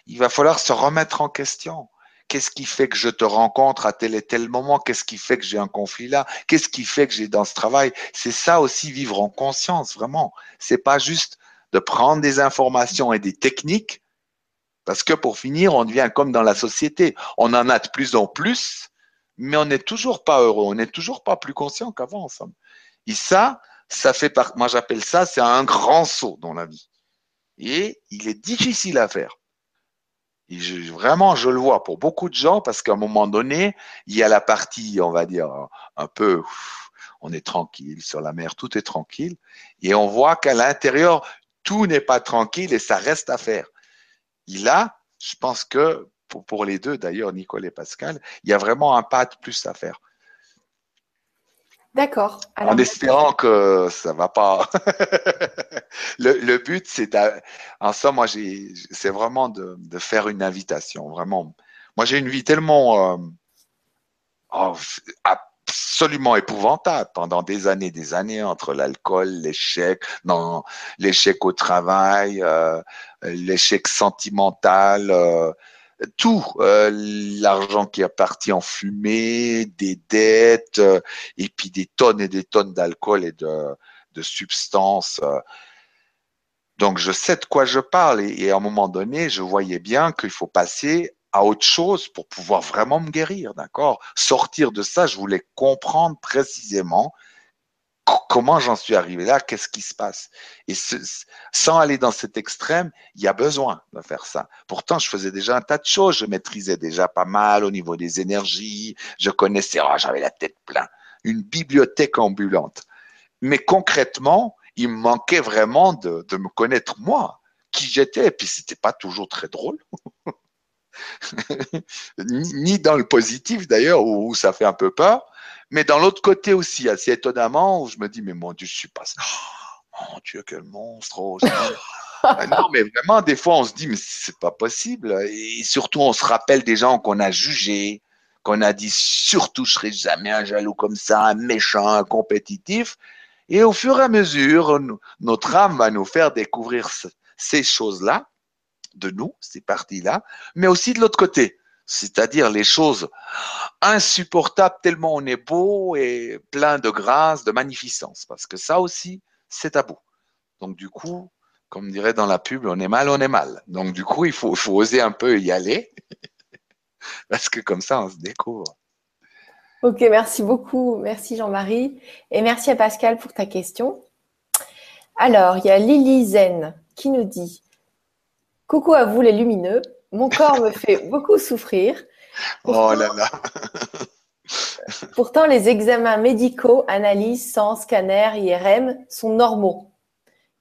Il va falloir se remettre en question. Qu'est-ce qui fait que je te rencontre à tel et tel moment? Qu'est-ce qui fait que j'ai un conflit là? Qu'est-ce qui fait que j'ai dans ce travail? C'est ça aussi vivre en conscience, vraiment. C'est pas juste de prendre des informations et des techniques, parce que pour finir, on devient comme dans la société. On en a de plus en plus, mais on n'est toujours pas heureux, on n'est toujours pas plus conscient qu'avant ensemble. Et ça, ça fait part, moi j'appelle ça, c'est un grand saut dans la vie. Et il est difficile à faire. Vraiment, je le vois pour beaucoup de gens parce qu'à un moment donné, il y a la partie, on va dire, un peu, on est tranquille sur la mer, tout est tranquille. Et on voit qu'à l'intérieur, tout n'est pas tranquille et ça reste à faire. Et là, je pense que pour, les deux d'ailleurs, Nicole et Pascal, il y a vraiment un pas de plus à faire. D'accord. En espérant que ça va pas. le, but, c'est en somme, moi, c'est vraiment de, faire une invitation. Vraiment. Moi, j'ai une vie tellement euh, oh, absolument épouvantable pendant des années, des années entre l'alcool, l'échec, non, l'échec au travail, euh, l'échec sentimental. Euh, tout, euh, l'argent qui est parti en fumée, des dettes, euh, et puis des tonnes et des tonnes d'alcool et de, de substances. Euh. Donc je sais de quoi je parle et, et à un moment donné, je voyais bien qu'il faut passer à autre chose pour pouvoir vraiment me guérir, d'accord? Sortir de ça, je voulais comprendre précisément comment j'en suis arrivé là, qu'est-ce qui se passe? Et sans aller dans cet extrême, il y a besoin de faire ça. Pourtant, je faisais déjà un tas de choses, je maîtrisais déjà pas mal au niveau des énergies, je connaissais, oh, j'avais la tête pleine, une bibliothèque ambulante. Mais concrètement, il me manquait vraiment de, me connaître moi, qui j'étais, et puis c'était pas toujours très drôle. ni dans le positif d'ailleurs, où ça fait un peu peur, mais dans l'autre côté aussi, assez étonnamment, où je me dis, mais mon Dieu, je suis pas ça. Oh, mon Dieu, quel monstre. Oh, ah non, mais vraiment, des fois, on se dit, mais c'est pas possible. Et surtout, on se rappelle des gens qu'on a jugés, qu'on a dit, surtout, je serai jamais un jaloux comme ça, un méchant, un compétitif. Et au fur et à mesure, notre âme va nous faire découvrir ces choses-là, de nous, ces parties-là, mais aussi de l'autre côté c'est-à-dire les choses insupportables tellement on est beau et plein de grâce, de magnificence, parce que ça aussi, c'est tabou. Donc du coup, comme dirait dans la pub, on est mal, on est mal. Donc du coup, il faut, faut oser un peu y aller, parce que comme ça, on se découvre. Ok, merci beaucoup. Merci Jean-Marie. Et merci à Pascal pour ta question. Alors, il y a Lily Zen qui nous dit Coucou à vous les lumineux. Mon corps me fait beaucoup souffrir. oh là là. pourtant, les examens médicaux, analyses, sans scanner, IRM sont normaux.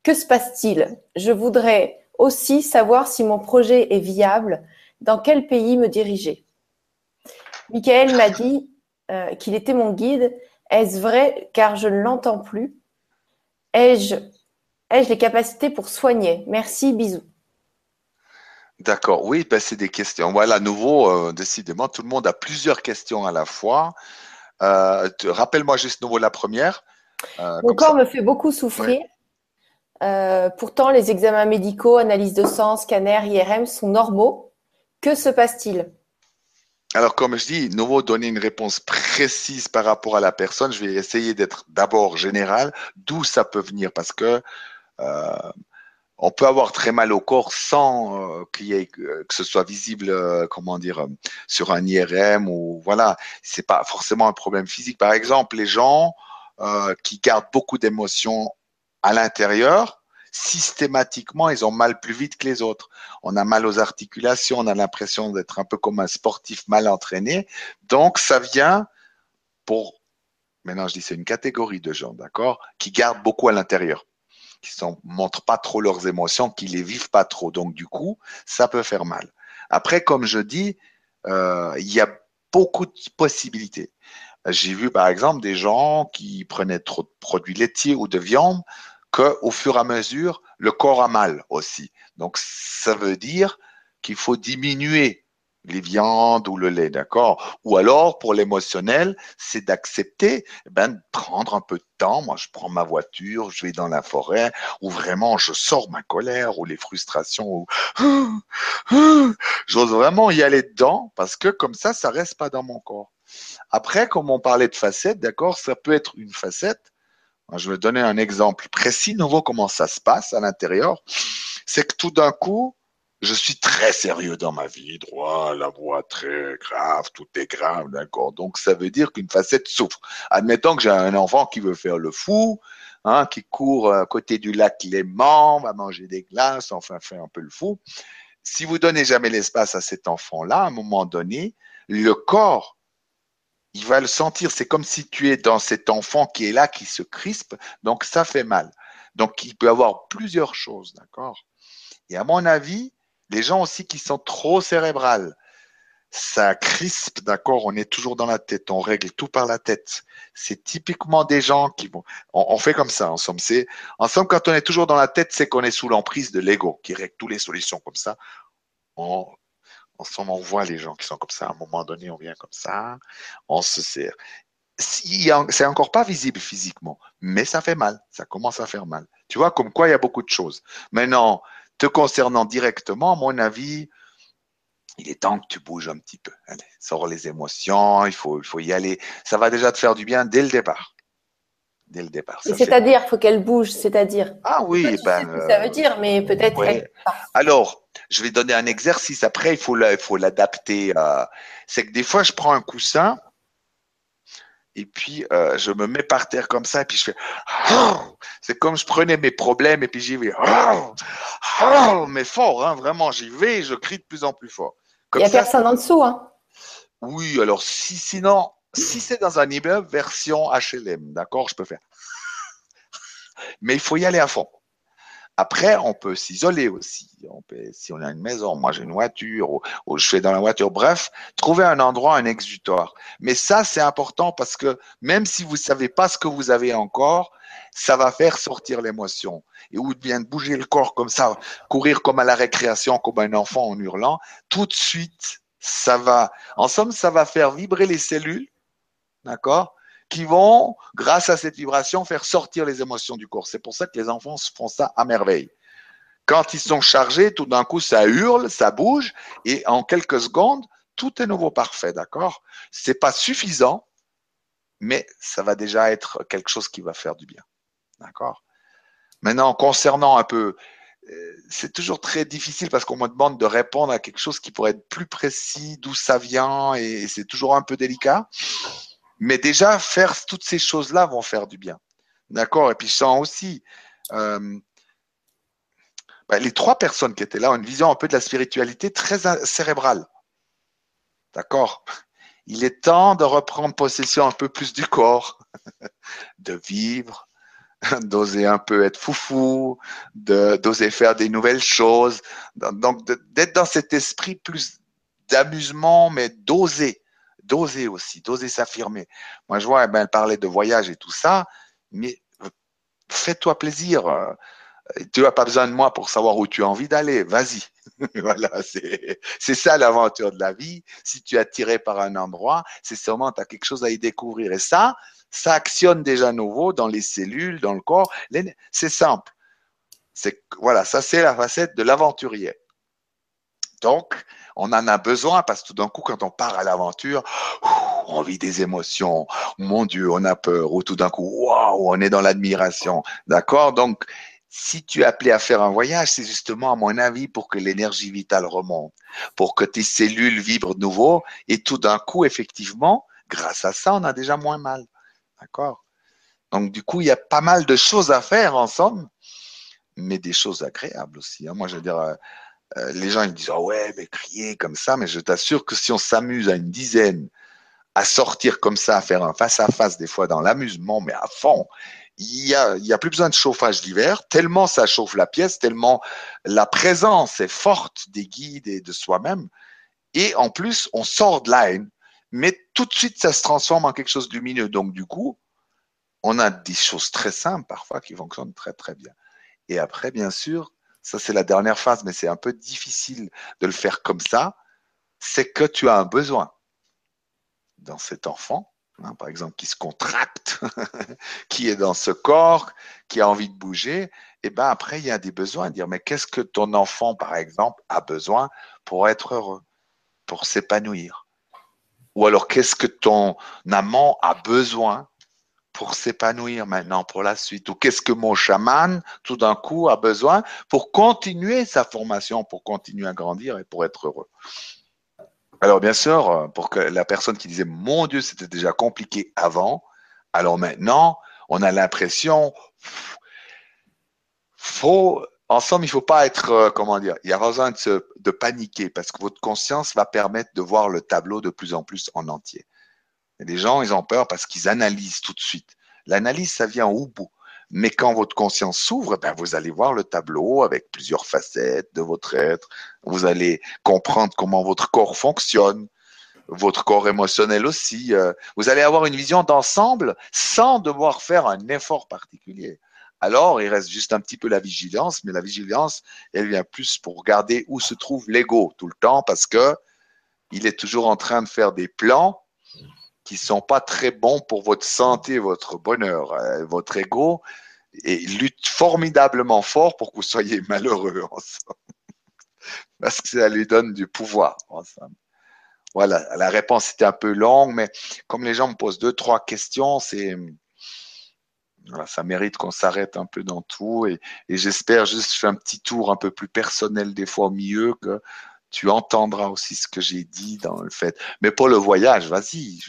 Que se passe-t-il? Je voudrais aussi savoir si mon projet est viable, dans quel pays me diriger? Michael m'a dit euh, qu'il était mon guide. Est-ce vrai? Car je ne l'entends plus Ai-je les capacités pour soigner? Merci, bisous. D'accord, oui, ben c'est des questions. Voilà, à nouveau, euh, décidément, tout le monde a plusieurs questions à la fois. Euh, rappelle-moi juste nouveau la première. Euh, Mon corps me fait beaucoup souffrir. pourtant, les examens médicaux, analyse de sang, scanner, IRM sont normaux. Que se passe-t-il? Alors, comme je dis, nouveau, donner une réponse précise par rapport à la personne. Je vais essayer d'être d'abord général, d'où ça peut venir, parce que on peut avoir très mal au corps sans euh, qu'il y ait, que ce soit visible, euh, comment dire, euh, sur un IRM ou voilà. C'est pas forcément un problème physique. Par exemple, les gens qui gardent beaucoup d'émotions à l'intérieur, systématiquement, ils ont mal plus vite que les autres. On a mal aux articulations, on a l'impression d'être un peu comme un sportif mal entraîné. Donc, ça vient pour, maintenant je dis c'est une catégorie de gens, d'accord, qui gardent beaucoup à l'intérieur qui ne montrent pas trop leurs émotions, qui les vivent pas trop. Donc du coup, ça peut faire mal. Après, comme je dis, euh, il y a beaucoup de possibilités. J'ai vu par exemple des gens qui prenaient trop de produits laitiers ou de viande, que au fur et à mesure, le corps a mal aussi. Donc ça veut dire qu'il faut diminuer les viandes ou le lait, d'accord? Ou alors, pour l'émotionnel, c'est d'accepter, eh ben, prendre un peu de temps. Moi, je prends ma voiture, je vais dans la forêt, où vraiment je sors ma colère ou les frustrations, ou j'ose vraiment y aller dedans, parce que comme ça, ça reste pas dans mon corps. Après, comme on parlait de facettes, d'accord, ça peut être une facette. Je vais donner un exemple précis, nouveau comment ça se passe à l'intérieur. C'est que tout d'un coup, je suis très sérieux dans ma vie, droit, la voix très grave, tout est grave, d'accord. Donc ça veut dire qu'une facette souffre. Admettons que j'ai un enfant qui veut faire le fou, hein, qui court à côté du lac Léman, va manger des glaces, enfin fait un peu le fou. Si vous donnez jamais l'espace à cet enfant-là, à un moment donné, le corps, il va le sentir. C'est comme si tu es dans cet enfant qui est là, qui se crispe, donc ça fait mal. Donc il peut avoir plusieurs choses, d'accord. Et à mon avis, les gens aussi qui sont trop cérébrales, ça crispe, d'accord On est toujours dans la tête, on règle tout par la tête. C'est typiquement des gens qui vont. On, fait comme ça, en somme. C'est, quand on est toujours dans la tête, c'est qu'on est sous l'emprise de l'ego, qui règle toutes les solutions comme ça. On, en somme, on voit les gens qui sont comme ça. À un moment donné, on vient comme ça, on se sert. C'est encore pas visible physiquement, mais ça fait mal. Ça commence à faire mal. Tu vois, comme quoi il y a beaucoup de choses. Maintenant, te concernant directement, à mon avis, il est temps que tu bouges un petit peu. Allez, sors les émotions, il faut, il faut y aller. Ça va déjà te faire du bien dès le départ. Dès le départ. C'est-à-dire, il faut qu'elle bouge, c'est-à-dire. Ah oui, ben, sais ce que ça veut dire, mais peut-être. Alors, je vais donner un exercice. Après, il faut, il faut l'adapter. c'est que des fois, je prends un coussin et puis euh, je me mets par terre comme ça et puis je fais c'est comme je prenais mes problèmes et puis j'y vais mais fort hein, vraiment j'y vais et je crie de plus en plus fort. Il n'y a personne en dessous hein. Oui alors si sinon si c'est dans un immeuble version HLM d'accord je peux faire. Mais il faut y aller à fond après, on peut s'isoler aussi. Si on a une maison, moi j'ai une voiture, ou, je fais dans la voiture, bref, trouver un endroit, un exutoire. Mais ça, c'est important parce que même si vous savez pas ce que vous avez encore, ça va faire sortir l'émotion. Et ou bien bouger le corps comme ça, courir comme à la récréation, comme un enfant en hurlant, tout de suite, ça va, en somme, ça va faire vibrer les cellules, d'accord? Qui vont, grâce à cette vibration, faire sortir les émotions du corps. C'est pour ça que les enfants font ça à merveille. Quand ils sont chargés, tout d'un coup, ça hurle, ça bouge, et en quelques secondes, tout est nouveau parfait, d'accord? C'est pas suffisant, mais ça va déjà être quelque chose qui va faire du bien, d'accord? Maintenant, concernant un peu, euh, c'est toujours très difficile parce qu'on me demande de répondre à quelque chose qui pourrait être plus précis, d'où ça vient, et c'est toujours un peu délicat. Mais déjà, faire toutes ces choses-là vont faire du bien. D'accord? Et puis, je sens aussi, euh, bah, les trois personnes qui étaient là ont une vision un peu de la spiritualité très cérébrale. D'accord? Il est temps de reprendre possession un peu plus du corps, de vivre, d'oser un peu être foufou, d'oser faire des nouvelles choses. Donc, d'être dans cet esprit plus d'amusement, mais d'oser d'oser aussi, d'oser s'affirmer. Moi, je vois, eh ben, elle parlait de voyage et tout ça, mais euh, fais-toi plaisir. Euh, tu n'as pas besoin de moi pour savoir où tu as envie d'aller. Vas-y. voilà, c'est ça l'aventure de la vie. Si tu es attiré par un endroit, c'est sûrement tu as quelque chose à y découvrir. Et ça, ça actionne déjà nouveau dans les cellules, dans le corps. C'est simple. Voilà, ça c'est la facette de l'aventurier. Donc, on en a besoin parce que tout d'un coup, quand on part à l'aventure, on vit des émotions. Mon Dieu, on a peur. Ou tout d'un coup, waouh, on est dans l'admiration. D'accord? Donc, si tu es appelé à faire un voyage, c'est justement, à mon avis, pour que l'énergie vitale remonte, pour que tes cellules vibrent de nouveau. Et tout d'un coup, effectivement, grâce à ça, on a déjà moins mal. D'accord? Donc, du coup, il y a pas mal de choses à faire en somme, mais des choses agréables aussi. Hein. Moi, je veux dire, euh, les gens ils disent ah ouais mais crier comme ça mais je t'assure que si on s'amuse à une dizaine à sortir comme ça à faire un face à face des fois dans l'amusement mais à fond il y a, il y a plus besoin de chauffage d'hiver tellement ça chauffe la pièce tellement la présence est forte des guides et de soi-même et en plus on sort de haine mais tout de suite ça se transforme en quelque chose de lumineux donc du coup on a des choses très simples parfois qui fonctionnent très très bien. Et après bien sûr ça c'est la dernière phase, mais c'est un peu difficile de le faire comme ça, c'est que tu as un besoin dans cet enfant, hein, par exemple, qui se contracte, qui est dans ce corps, qui a envie de bouger, et ben après, il y a des besoins, dire, mais qu'est-ce que ton enfant, par exemple, a besoin pour être heureux, pour s'épanouir? Ou alors, qu'est-ce que ton amant a besoin pour s'épanouir maintenant pour la suite Ou qu'est-ce que mon chaman, tout d'un coup, a besoin pour continuer sa formation, pour continuer à grandir et pour être heureux? Alors, bien sûr, pour que la personne qui disait Mon Dieu, c'était déjà compliqué avant, alors maintenant, on a l'impression, faut, en somme, il ne faut pas être, euh, comment dire, il y a besoin de, de paniquer parce que votre conscience va permettre de voir le tableau de plus en plus en entier. Et les gens, ils ont peur parce qu'ils analysent tout de suite. L'analyse, ça vient au bout. Mais quand votre conscience s'ouvre, ben vous allez voir le tableau avec plusieurs facettes de votre être. Vous allez comprendre comment votre corps fonctionne. votre corps émotionnel aussi. Euh, vous allez avoir une vision d'ensemble sans devoir faire un effort particulier. Alors, il reste juste un petit peu la vigilance, mais la vigilance, elle vient plus pour regarder où se trouve l'ego tout le temps parce que il est toujours en train de faire des plans qui sont pas très bons pour votre santé, votre bonheur. Euh, votre ego et lutte formidablement fort pour que vous soyez malheureux ensemble. Parce que ça lui donne du pouvoir ensemble. Voilà, la réponse était un peu longue, mais comme les gens me posent deux, trois questions, c'est ça mérite qu'on s'arrête un peu dans tout. Et, j'espère juste faire un petit tour un peu plus personnel des fois au milieu que tu entendras aussi ce que j'ai dit dans le fait. Mais pour le voyage, vas-y.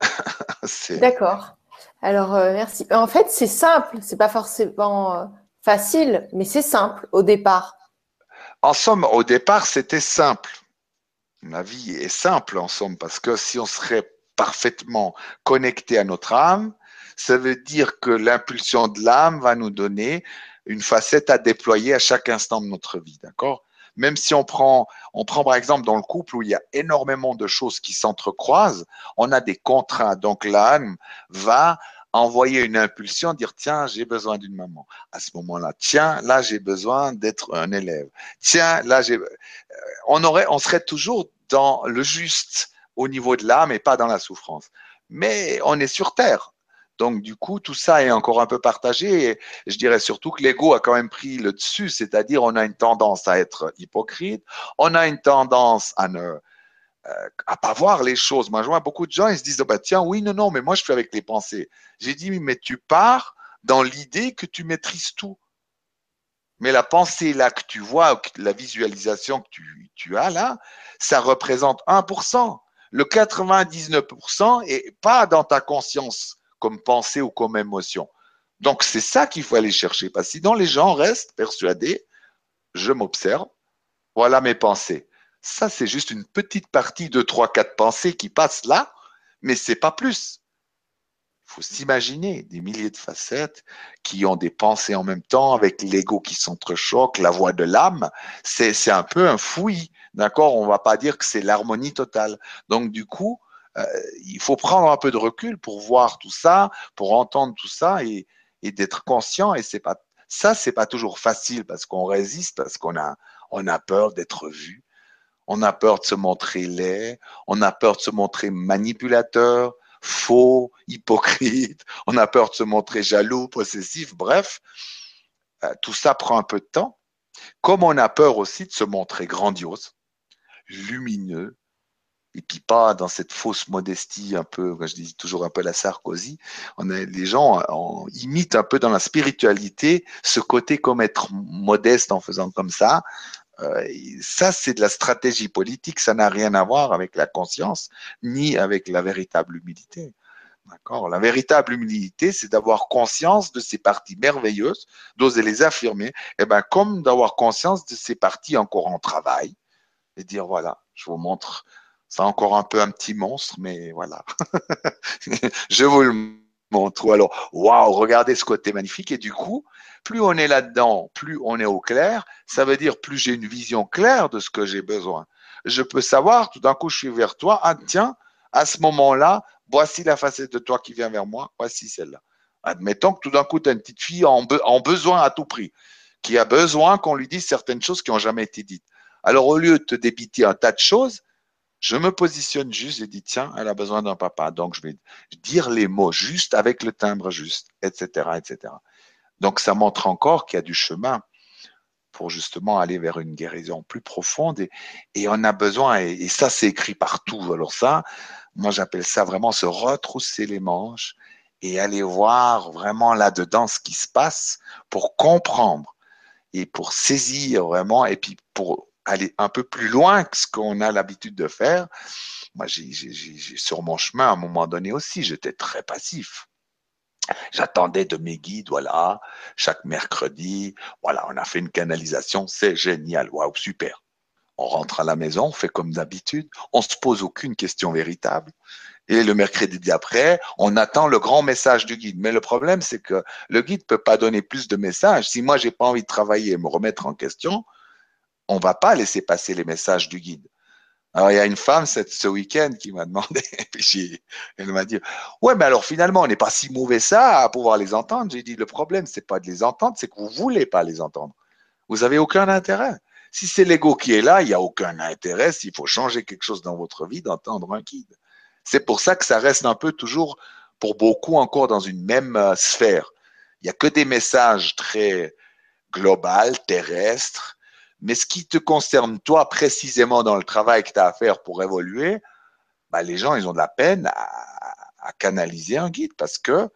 D'accord. Alors, euh, merci. En fait, c'est simple. C'est pas forcément euh, facile, mais c'est simple au départ. En somme, au départ, c'était simple. Ma vie est simple en somme, parce que si on serait parfaitement connecté à notre âme, ça veut dire que l'impulsion de l'âme va nous donner une facette à déployer à chaque instant de notre vie, d'accord? Même si on prend, on prend par exemple dans le couple où il y a énormément de choses qui s'entrecroisent, on a des contraintes. Donc l'âme va envoyer une impulsion, dire tiens, j'ai besoin d'une maman. À ce moment-là, tiens, là j'ai besoin d'être un élève. Tiens, là j'ai. Euh, on aurait, on serait toujours dans le juste au niveau de l'âme et pas dans la souffrance. Mais on est sur terre. Donc, du coup, tout ça est encore un peu partagé. Et je dirais surtout que l'ego a quand même pris le dessus, c'est-à-dire on a une tendance à être hypocrite, on a une tendance à ne, euh, pas voir les choses. Moi, je vois beaucoup de gens, ils se disent, bah, tiens, oui, non, non, mais moi, je fais avec les pensées. J'ai dit, mais tu pars dans l'idée que tu maîtrises tout. Mais la pensée là que tu vois, la visualisation que tu, tu as là, ça représente 1%. Le 99% est pas dans ta conscience comme pensée ou comme émotion. Donc c'est ça qu'il faut aller chercher. Parce que sinon les gens restent persuadés, je m'observe, voilà mes pensées. Ça, c'est juste une petite partie de trois, quatre pensées qui passent là, mais c'est pas plus. Il faut s'imaginer des milliers de facettes qui ont des pensées en même temps avec l'ego qui s'entrechoque, la voix de l'âme. C'est, un peu un fouillis. D'accord? On va pas dire que c'est l'harmonie totale. Donc, du coup, euh, il faut prendre un peu de recul pour voir tout ça, pour entendre tout ça et, d'être conscient. Et c'est pas, ça, c'est pas toujours facile parce qu'on résiste, parce qu'on a, on a peur d'être vu on a peur de se montrer laid, on a peur de se montrer manipulateur, faux, hypocrite, on a peur de se montrer jaloux, possessif, bref, euh, tout ça prend un peu de temps. Comme on a peur aussi de se montrer grandiose, lumineux, et puis pas dans cette fausse modestie un peu, je dis toujours un peu la Sarkozy, on a, les gens on, imitent un peu dans la spiritualité ce côté comme être modeste en faisant comme ça, euh, ça, c'est de la stratégie politique, ça n'a rien à voir avec la conscience, ni avec la véritable humilité. D'accord? La véritable humilité, c'est d'avoir conscience de ces parties merveilleuses, d'oser les affirmer, et eh ben, comme d'avoir conscience de ces parties encore en travail, et dire voilà, je vous montre, c'est encore un peu un petit monstre, mais voilà. je vous le montre. alors, waouh, regardez ce côté magnifique. Et du coup, plus on est là-dedans, plus on est au clair. Ça veut dire plus j'ai une vision claire de ce que j'ai besoin. Je peux savoir, tout d'un coup, je suis vers toi. Ah, tiens, à ce moment-là, voici la facette de toi qui vient vers moi. Voici celle-là. Admettons que tout d'un coup, tu as une petite fille en, en, besoin à tout prix, qui a besoin qu'on lui dise certaines choses qui n'ont jamais été dites. Alors, au lieu de te débiter un tas de choses, je me positionne juste et dis, tiens, elle a besoin d'un papa. Donc, je vais dire les mots juste avec le timbre juste, etc., etc. Donc ça montre encore qu'il y a du chemin pour justement aller vers une guérison plus profonde et, on a besoin, et, ça c'est écrit partout, alors ça, moi j'appelle ça vraiment se retrousser les manches et aller voir vraiment là-dedans ce qui se passe pour comprendre et pour saisir vraiment et puis pour aller un peu plus loin que ce qu'on a l'habitude de faire. Moi, j'ai sur mon chemin, à un moment donné aussi, j'étais très passif. J'attendais de mes guides, voilà, chaque mercredi, voilà, on a fait une canalisation, c'est génial, waouh, super. On rentre à la maison, on fait comme d'habitude, on se pose aucune question véritable. Et le mercredi d'après, on attend le grand message du guide. Mais le problème, c'est que le guide peut pas donner plus de messages. Si moi, j'ai pas envie de travailler et me remettre en question, on va pas laisser passer les messages du guide. Alors, il y a une femme ce week-end qui m'a demandé, elle m'a dit, ouais, mais alors finalement, on n'est pas si mauvais ça à pouvoir les entendre. J'ai dit, le problème, c'est pas de les entendre, c'est que vous voulez pas les entendre. Vous avez aucun intérêt. Si c'est l'ego qui est là, il n'y a aucun intérêt s'il faut changer quelque chose dans votre vie d'entendre un guide. C'est pour ça que ça reste un peu toujours, pour beaucoup, encore dans une même euh, sphère. Il n'y a que des messages très global, terrestres, mais ce qui te concerne toi précisément dans le travail que tu as à faire pour évoluer, bah, les gens, ils ont de la peine à, canaliser un guide parce que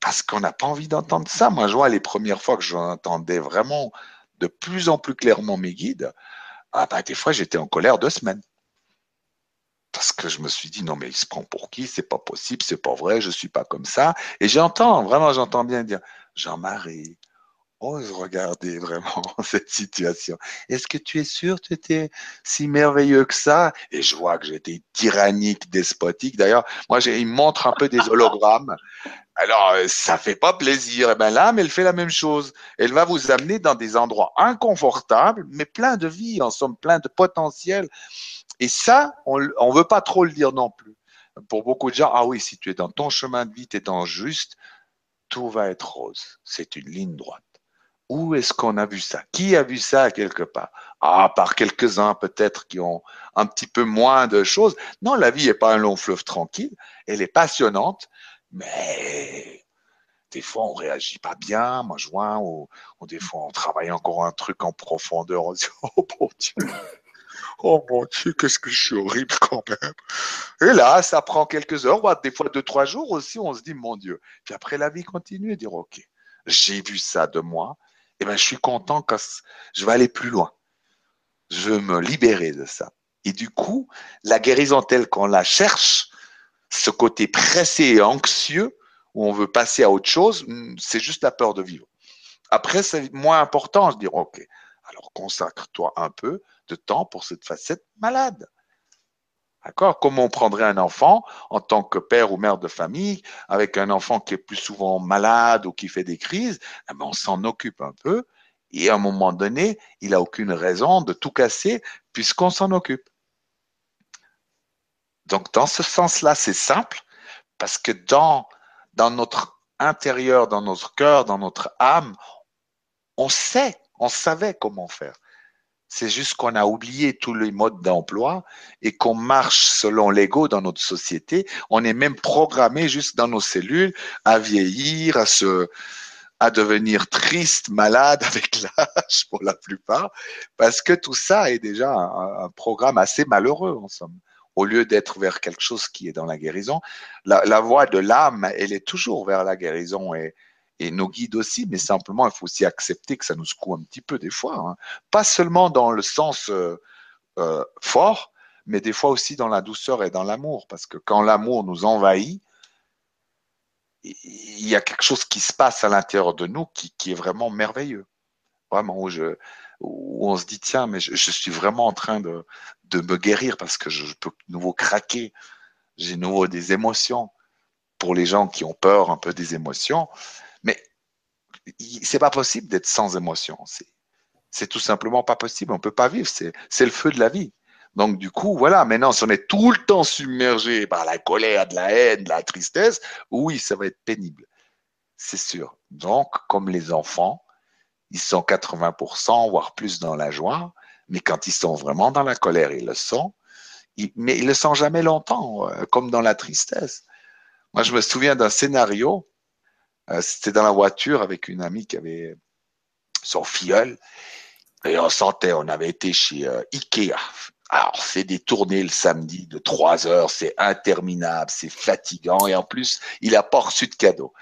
parce qu'on n'a pas envie d'entendre ça. Moi, je vois les premières fois que j'entendais vraiment de plus en plus clairement mes guides, ah bah, des fois j'étais en colère deux semaines. Parce que je me suis dit, non, mais il se prend pour qui? C'est pas possible, c'est pas vrai, je suis pas comme ça. Et j'entends, vraiment, j'entends bien dire, Jean-Marie, ose regarder vraiment cette situation. Est-ce que tu es sûr que tu étais si merveilleux que ça? Et je vois que j'étais tyrannique, despotique. D'ailleurs, moi, il montre un peu des hologrammes. Alors, euh, ça fait pas plaisir. Eh ben mais elle fait la même chose. Elle va vous amener dans des endroits inconfortables, mais plein de vie, en somme, plein de potentiel. Et ça, on ne veut pas trop le dire non plus. Pour beaucoup de gens, ah oui, si tu es dans ton chemin de vie, tu es dans juste, tout va être rose. C'est une ligne droite. Où est-ce qu'on a vu ça? Qui a vu ça quelque part? Ah, par quelques-uns peut-être qui ont un petit peu moins de choses. Non, la vie n'est pas un long fleuve tranquille. Elle est passionnante, mais des fois on réagit pas bien. Moi, je vois, ou, des fois on travaille encore un truc en profondeur. On dit, oh mon Dieu, oh mon Dieu, qu'est-ce que je suis horrible quand même. Et là, ça prend quelques heures, des fois deux, trois jours aussi. On se dit, mon Dieu. Puis après, la vie continue et dire, ok, j'ai vu ça de moi eh ben, je suis content que je vais aller plus loin. Je veux me libérer de ça. Et du coup, la guérison telle qu'on la cherche, ce côté pressé et anxieux, où on veut passer à autre chose, hmm, c'est juste la peur de vivre. Après, c'est moins important de dire, OK, alors consacre-toi un peu de temps pour cette facette malade. D'accord? Comment on prendrait un enfant en tant que père ou mère de famille avec un enfant qui est plus souvent malade ou qui fait des crises? Eh ben, On s'en occupe un peu et à un moment donné, il n'a aucune raison de tout casser puisqu'on s'en occupe. Donc, dans ce sens-là, c'est simple parce que dans, dans notre intérieur, dans notre cœur, dans notre âme, on sait, on savait comment faire. C'est juste qu'on a oublié tous les modes d'emploi et qu'on marche selon l'ego dans notre société. On est même programmé juste dans nos cellules à vieillir, à se, à devenir triste, malade avec l'âge pour la plupart, parce que tout ça est déjà un, programme assez malheureux en somme. Au lieu d'être vers quelque chose qui est dans la guérison, la, la voie de l'âme, elle est toujours vers la guérison et, et nos guides aussi, mais simplement, il faut aussi accepter que ça nous secoue un petit peu des fois. Hein. Pas seulement dans le sens euh, euh, fort, mais des fois aussi dans la douceur et dans l'amour. Parce que quand l'amour nous envahit, il y a quelque chose qui se passe à l'intérieur de nous qui, est vraiment merveilleux. Vraiment, où, où on se dit, tiens, mais je, suis vraiment en train de, de, me guérir parce que je, peux de nouveau craquer. J'ai de nouveau des émotions. Pour les gens qui ont peur un peu des émotions, c'est pas possible d'être sans émotion. C'est tout simplement pas possible. On peut pas vivre. C'est le feu de la vie. Donc, du coup, voilà, maintenant, si on est tout le temps submergé par la colère, de la haine, de la tristesse, oui, ça va être pénible. C'est sûr. Donc, comme les enfants, ils sont 80%, voire plus dans la joie, mais quand ils sont vraiment dans la colère, ils le sont. mais ils le sont jamais longtemps, euh, comme dans la tristesse. Moi, je me souviens d'un scénario euh, c'était dans la voiture avec une amie qui avait son filleul. Et on sentait, on avait été chez euh, Ikea. Alors, c'est des tournées le samedi de trois heures, c'est interminable, c'est fatigant, et en plus, il a pas reçu de cadeau.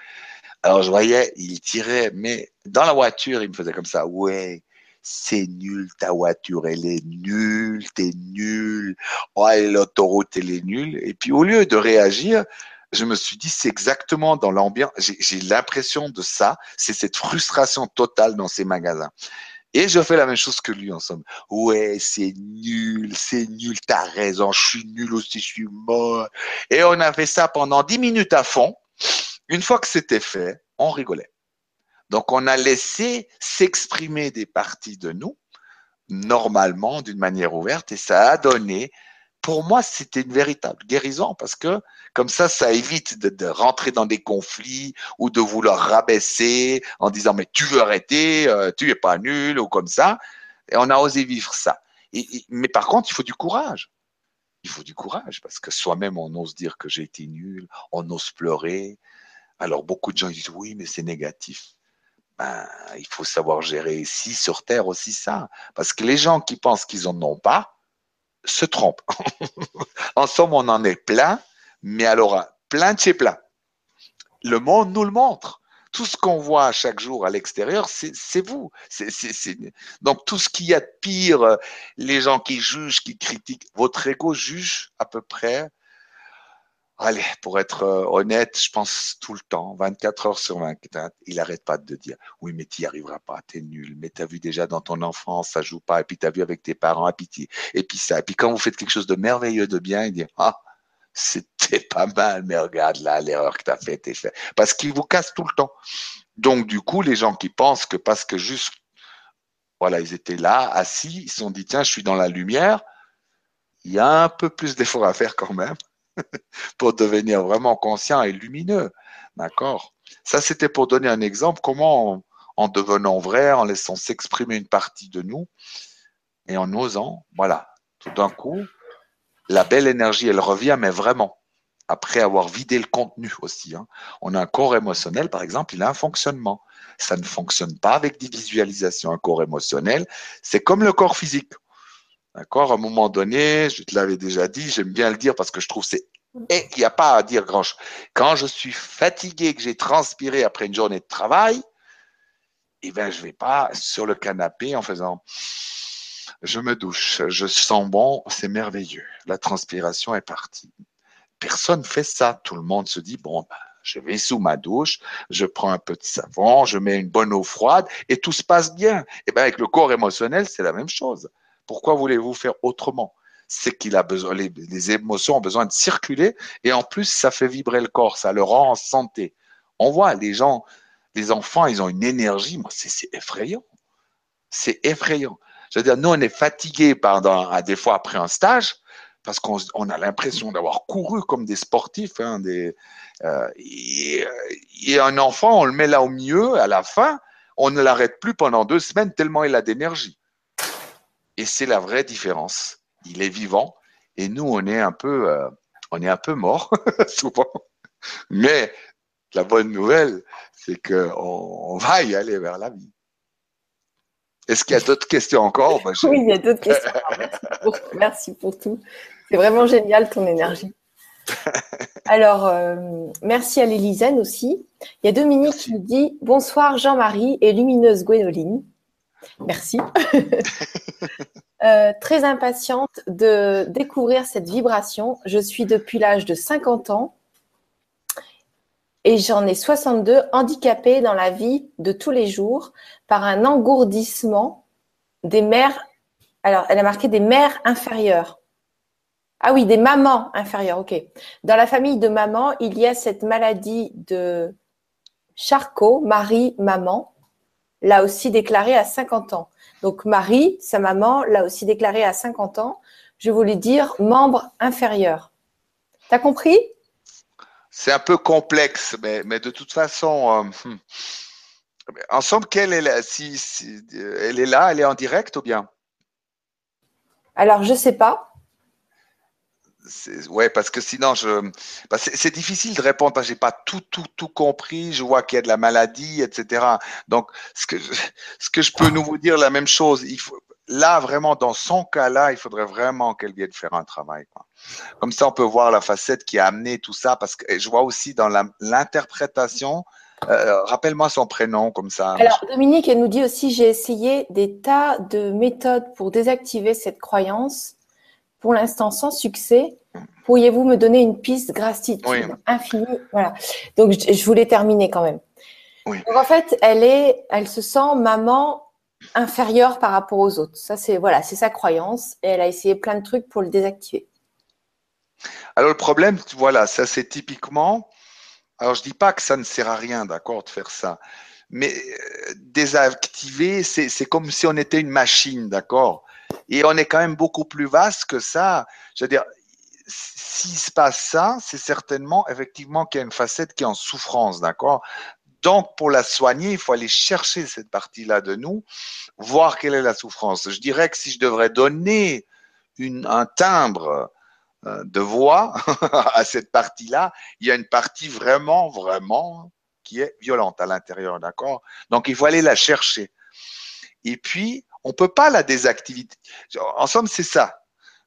Alors, je voyais, il tirait, mais dans la voiture, il me faisait comme ça, ouais, c'est nul, ta voiture, elle est nulle, t'es nul, ouais, l'autoroute, elle est nulle. Et puis, au lieu de réagir, je me suis dit, c'est exactement dans l'ambiance, j'ai l'impression de ça, c'est cette frustration totale dans ces magasins. Et je fais la même chose que lui, en somme. Ouais, c'est nul, c'est nul, t'as raison, je suis nul aussi, je suis mort. Et on a fait ça pendant dix minutes à fond. Une fois que c'était fait, on rigolait. Donc, on a laissé s'exprimer des parties de nous normalement, d'une manière ouverte, et ça a donné, pour moi, c'était une véritable guérison parce que comme ça, ça évite de, rentrer dans des conflits ou de vouloir rabaisser en disant mais tu veux arrêter, euh, tu es pas nul ou comme ça. Et on a osé vivre ça. mais par contre, il faut du courage. Il faut du courage parce que soi-même, on ose dire que j'ai été nul, on ose pleurer. Alors beaucoup de gens disent oui, mais c'est négatif ben, il faut savoir gérer ici sur Terre aussi ça. Parce que les gens qui pensent qu'ils en ont pas se trompent. en somme, on en est plein, mais alors plein de chez plein. Le monde nous le montre. Tout ce qu'on voit chaque jour à l'extérieur, c'est vous. Donc tout ce qu'il y a de pire, les gens qui jugent, qui critiquent, votre ego juge à peu près Allez, pour être euh, honnête, je pense tout le temps, 24 heures sur 24, il n'arrête pas de dire oui, mais tu n'y arriveras pas, tu es nul, mais tu as vu déjà dans ton enfance, ça joue pas, et puis tu as vu avec tes parents, et puis, et puis ça, et puis quand vous faites quelque chose de merveilleux, de bien, il dit ah, c'était pas mal, mais regarde là, l'erreur que tu as faite, fait. Parce qu'il vous casse tout le temps. Donc, du coup, les gens qui pensent que parce que juste, voilà, ils étaient là, assis, ils se sont dit tiens, je suis dans la lumière, il y a un peu plus d'efforts à faire quand même. pour devenir vraiment conscient et lumineux. D'accord? Ça, c'était pour donner un exemple, comment en, devenant vrai, en laissant s'exprimer une partie de nous et en osant, voilà, tout d'un coup, la belle énergie, elle revient, mais vraiment, après avoir vidé le contenu aussi. Hein. On a un corps émotionnel, par exemple, il a un fonctionnement. Ça ne fonctionne pas avec des visualisations. Un corps émotionnel, c'est comme le corps physique. D'accord? À un moment donné, je te l'avais déjà dit, j'aime bien le dire parce que je trouve c'est et il n'y a pas à dire grand chose. Quand je suis fatigué, que j'ai transpiré après une journée de travail, eh ben, je vais pas sur le canapé en faisant je me douche, je sens bon, c'est merveilleux. La transpiration est partie. Personne fait ça. Tout le monde se dit bon, ben, je vais sous ma douche, je prends un peu de savon, je mets une bonne eau froide et tout se passe bien. Et eh ben avec le corps émotionnel, c'est la même chose. Pourquoi voulez-vous faire autrement? C'est qu'il a besoin, les, émotions ont besoin de circuler et en plus, ça fait vibrer le corps, ça le rend en santé. On voit les gens, les enfants, ils ont une énergie, moi, c'est effrayant. C'est effrayant. Je veux dire, nous, on est fatigués pendant, à des fois après un stage, parce qu'on a l'impression d'avoir couru comme des sportifs. Hein, euh, et, et, un enfant, on le met là au milieu, à la fin, on ne l'arrête plus pendant deux semaines tellement il a d'énergie. Et c'est la vraie différence. Il est vivant et nous, on est un peu, euh, on est un peu mort souvent. Mais la bonne nouvelle, c'est qu'on on va y aller vers la vie. Est-ce qu'il y a d'autres questions encore? Oui, il y a d'autres questions. Merci pour, tout. C'est vraiment génial ton énergie. Alors, euh, merci à l'Élisène aussi. Il y a Dominique qui nous dit Bonsoir Jean-Marie et lumineuse Gwénoline. Merci. Euh, très impatiente de découvrir cette vibration. Je suis depuis l'âge de 50 ans et j'en ai 62 handicapée dans la vie de tous les jours par un engourdissement des mères. Alors, elle a marqué des mères inférieures. Ah oui, des mamans inférieures, ok. Dans la famille de maman, il y a cette maladie de Charcot, Marie, maman, l'a aussi déclaré à 50 ans. Donc Marie, sa maman, l'a aussi déclaré à 50 ans. Je voulais dire membre inférieur. T'as compris? C'est un peu complexe, mais, de toute façon, euh, hmm. ensemble, qu'elle est là, si, elle est là, elle est en direct ou bien? Alors je sais pas. Ouais, parce que sinon, je, bah, c'est difficile de répondre parce que j'ai pas tout, tout, tout compris. Je vois qu'il y a de la maladie, etc. Donc, ce que, je, ce que je peux nous vous dire la même chose. Il faut, là, vraiment, dans son cas-là, il faudrait vraiment qu'elle vienne faire un travail. Quoi. Comme ça, on peut voir la facette qui a amené tout ça. Parce que je vois aussi dans l'interprétation. Euh, rappelle-moi son prénom comme ça. Alors Dominique, elle nous dit aussi j'ai essayé des tas de méthodes pour désactiver cette croyance pour l'instant sans succès. Pourriez-vous me donner une piste gratitude infinie? Voilà. Donc je, voulais terminer quand même. Donc en fait, elle est, elle se sent maman inférieure par rapport aux autres. Ça c'est voilà, c'est sa croyance et elle a essayé plein de trucs pour le désactiver. Alors le problème, voilà, ça c'est typiquement Alors, je dis pas que ça ne sert à rien, d'accord, de faire ça. Mais euh, désactiver, c'est comme si on était une machine, d'accord? Et on est quand même beaucoup plus vaste que ça. Je veux dire, s'il se passe ça, c'est certainement effectivement qu'il y a une facette qui est en souffrance, d'accord? Donc, pour la soigner, il faut aller chercher cette partie-là de nous, voir quelle est la souffrance. Je dirais que si je devrais donner une, un timbre euh, de voix à cette partie-là, il y a une partie vraiment, vraiment qui est violente à l'intérieur, d'accord? Donc, il faut aller la chercher. Et puis, on peut pas la désactiver. En somme, c'est ça.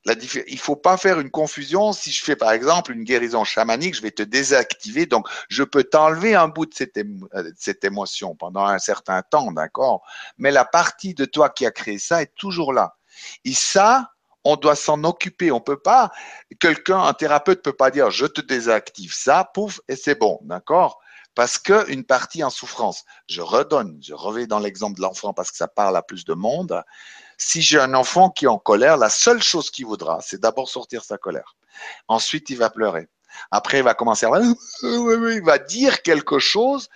Il faut pas faire une confusion. Si je fais par exemple une guérison chamanique, je vais te désactiver. Donc, je peux t'enlever un bout de cette, euh, de cette émotion pendant un certain temps, d'accord? Mais la partie de toi qui a créé ça est toujours là. Et ça, on doit s'en occuper. On peut pas, quelqu'un, un thérapeute peut pas dire je te désactive ça, pouf, et c'est bon, d'accord? Parce que une partie en souffrance. Je redonne, je reviens dans l'exemple de l'enfant parce que ça parle à plus de monde. Si j'ai un enfant qui est en colère, la seule chose qu'il voudra, c'est d'abord sortir sa colère. Ensuite, il va pleurer. Après, il va commencer à il va dire quelque chose,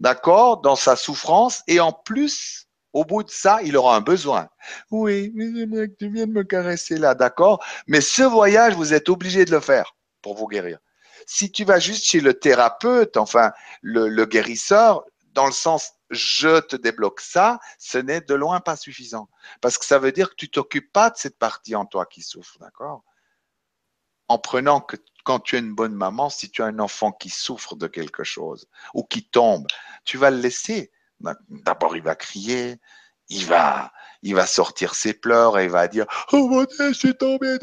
d'accord, dans sa souffrance, et en plus, au bout de ça, il aura un besoin. Oui, mais j'aimerais que tu viennes me caresser là, d'accord Mais ce voyage, vous êtes obligé de le faire pour vous guérir. Si tu vas juste chez le thérapeute, enfin le, guérisseur, dans le sens je te débloque ça, ce n'est de loin pas suffisant. Parce que ça veut dire que tu t'occupes pas de cette partie en toi qui souffre, d'accord? En prenant que quand tu es une bonne maman, si tu as un enfant qui souffre de quelque chose ou qui tombe, tu vas le laisser D'abord, il va crier, il va, il va sortir ses pleurs et il va dire Oh mon Dieu, je suis tombé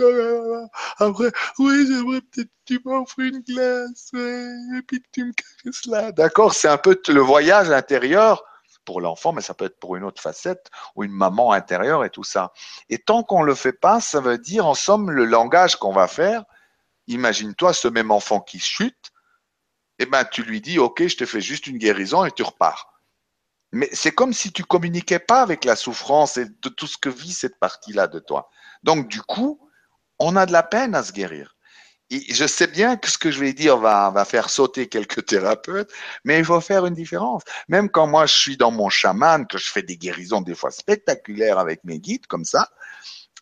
Après, oui, j'aimerais peut-être que tu m'offres une glace et puis que tu me caresses là. D'accord C'est un peu le voyage intérieur pour l'enfant, mais ça peut être pour une autre facette ou une maman intérieure et tout ça. Et tant qu'on le fait pas, ça veut dire en somme le langage qu'on va faire. Imagine-toi ce même enfant qui chute, et eh ben tu lui dis ok, je te fais juste une guérison et tu repars. Mais c'est comme si tu communiquais pas avec la souffrance et de tout ce que vit cette partie-là de toi. Donc, du coup, on a de la peine à se guérir. Et je sais bien que ce que je vais dire va, faire sauter quelques thérapeutes, mais il faut faire une différence. Même quand moi je suis dans mon chaman, que je fais des guérisons des fois spectaculaires avec mes guides comme ça,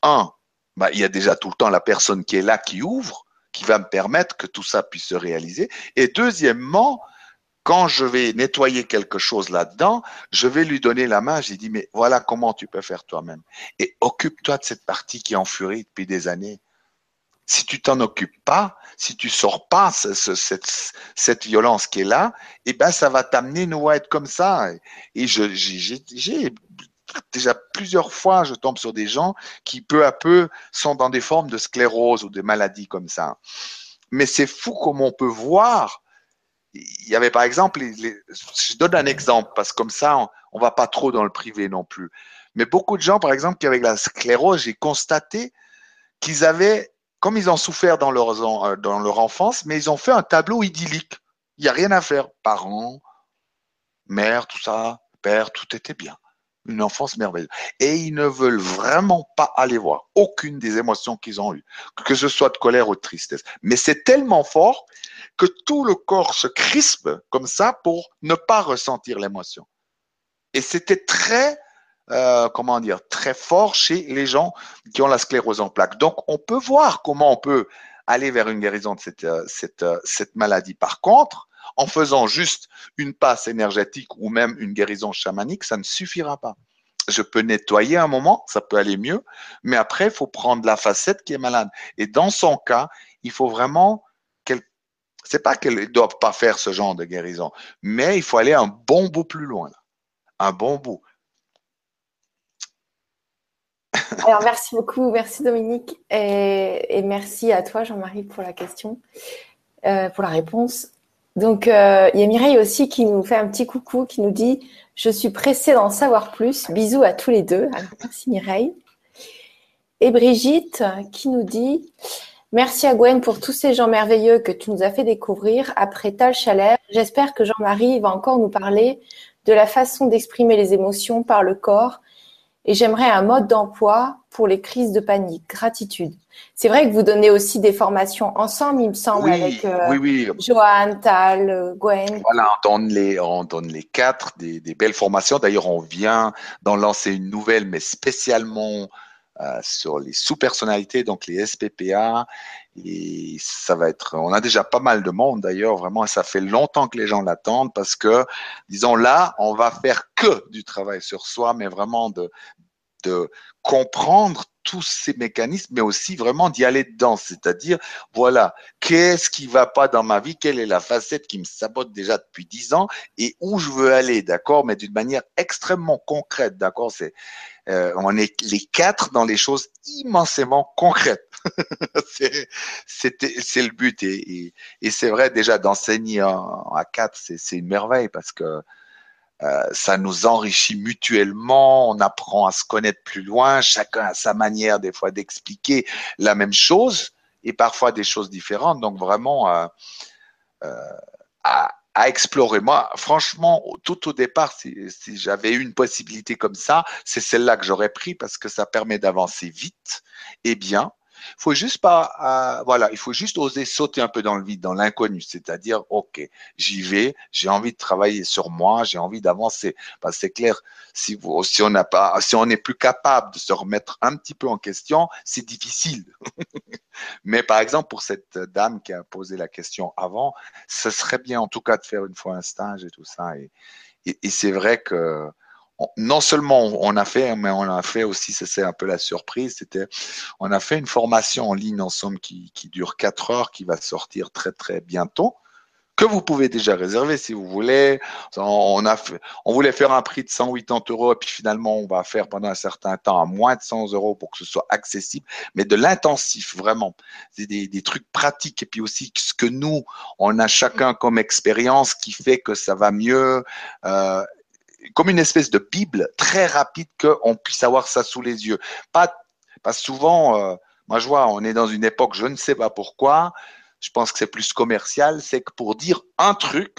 un, bah, il y a déjà tout le temps la personne qui est là qui ouvre, qui va me permettre que tout ça puisse se réaliser. Et deuxièmement, quand je vais nettoyer quelque chose là-dedans, je vais lui donner la main. J'ai dit, mais voilà comment tu peux faire toi-même. Et occupe-toi de cette partie qui est en furie depuis des années. Si tu t'en occupes pas, si tu sors pas cette, violence qui est là, eh ben ça va t'amener nous à être comme ça. Et déjà plusieurs fois, je tombe sur des gens qui peu à peu sont dans des formes de sclérose ou de maladies comme ça. Mais c'est fou comme on peut voir il y avait par exemple, je donne un exemple parce que comme ça, on, va pas trop dans le privé non plus. Mais beaucoup de gens, par exemple, qui avaient la sclérose, j'ai constaté qu'ils avaient, comme ils ont souffert dans, euh, dans leur enfance, mais ils ont fait un tableau idyllique. Il n'y a rien à faire. Parents, mère, tout ça, père, tout était bien une enfance merveilleuse. Et ils ne veulent vraiment pas aller voir aucune des émotions qu'ils ont eues, que ce soit de colère ou de tristesse. Mais c'est tellement fort que tout le corps se crispe comme ça pour ne pas ressentir l'émotion. Et c'était très, euh, comment dire, très fort chez les gens qui ont la sclérose en plaques. Donc, on peut voir comment on peut aller vers une guérison de cette, euh, cette, euh, cette maladie. Par contre, en faisant juste une passe énergétique ou même une guérison chamanique, ça ne suffira pas. Je peux nettoyer un moment, ça peut aller mieux, mais après, il faut prendre la facette qui est malade. Et dans son cas, il faut vraiment qu'elle, c'est pas qu'elle ne doit pas faire ce genre de guérison, mais il faut aller un bon bout plus loin, un bon bout. Alors, merci beaucoup, merci Dominique, et, merci à toi, Jean-Marie, pour la question, euh, pour la réponse. Donc, euh, il y a Mireille aussi qui nous fait un petit coucou, qui nous dit Je suis pressée d'en savoir plus. Bisous à tous les deux. merci Mireille. Et Brigitte qui nous dit Merci à Gwen pour tous ces gens merveilleux que tu nous as fait découvrir après Tal Chalère. J'espère que Jean-Marie va encore nous parler de la façon d'exprimer les émotions par le corps et j'aimerais un mode d'emploi pour les crises de panique. Gratitude. C'est vrai que vous donnez aussi des formations ensemble, il me semble, avec euh, Johan, Tal, Gwen. Voilà, on donne les, on donne les quatre, des, des belles formations. D'ailleurs, on vient d'en lancer une nouvelle, mais spécialement euh, sur les sous-personnalités, donc les SPPA. Et ça va être, on a déjà pas mal de monde d'ailleurs, vraiment, ça fait longtemps que les gens l'attendent parce que, disons là, on va faire que du travail sur soi, mais vraiment de, de comprendre tous ces mécanismes, mais aussi vraiment d'y aller dedans. C'est-à-dire, voilà, qu'est-ce qui va pas dans ma vie? Quelle est la facette qui me sabote déjà depuis dix ans? Et où je veux aller, d'accord? Mais d'une manière extrêmement concrète, d'accord? C'est, euh, on est les quatre dans les choses immensément concrètes. c'est le but. Et, c'est vrai, déjà, d'enseigner à quatre, c'est une merveille parce que euh, ça nous enrichit mutuellement, on apprend à se connaître plus loin, chacun a sa manière des fois d'expliquer la même chose et parfois des choses différentes. Donc vraiment, euh, à, à explorer. Moi, franchement, tout au départ, si, j'avais eu une possibilité comme ça, c'est celle-là que j'aurais pris parce que ça permet d'avancer vite et bien faut juste pas, euh, voilà, il faut juste oser sauter un peu dans le vide, dans l'inconnu, c'est-à-dire, ok, j'y vais, j'ai envie de travailler sur moi, j'ai envie d'avancer. Parce que c'est clair, si on n'a pas, si on n'est plus capable de se remettre un petit peu en question, c'est difficile. Mais par exemple, pour cette dame qui a posé la question avant, ce serait bien en tout cas de faire une fois un stage et tout ça. et c'est vrai que non seulement on a fait, mais on a fait aussi, c'est un peu la surprise, c'était, on a fait une formation en ligne en somme qui, qui dure quatre heures, qui va sortir très très bientôt que vous pouvez déjà réserver si vous voulez. On, a fait, on voulait faire un prix de 180 euros et puis finalement on va faire pendant un certain temps à moins de 100 euros pour que ce soit accessible, mais de l'intensif vraiment. C'est des, des, trucs pratiques et puis aussi ce que nous on a chacun comme expérience qui fait que ça va mieux. Euh, comme une espèce de Bible très rapide qu'on puisse avoir ça sous les yeux. Pas, pas souvent, euh, moi je vois, on est dans une époque, je ne sais pas pourquoi, je pense que c'est plus commercial, c'est que pour dire un truc,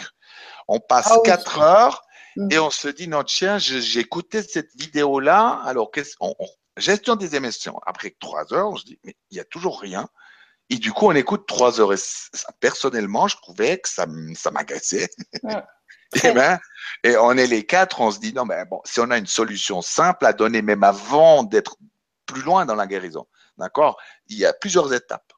on passe ah quatre heures mm. et on se dit, non, tiens, j'ai écouté cette vidéo-là, alors qu'est-ce, on, gestion des émissions. Après trois heures, on se dit, mais il n'y a toujours rien. Et du coup, on écoute trois heures. Et ça, personnellement, je trouvais que ça, ça m'agressait. Et, ben, et on est les quatre, on se dit, non, mais bon, si on a une solution simple à donner, même avant d'être plus loin dans la guérison, d'accord Il y a plusieurs étapes.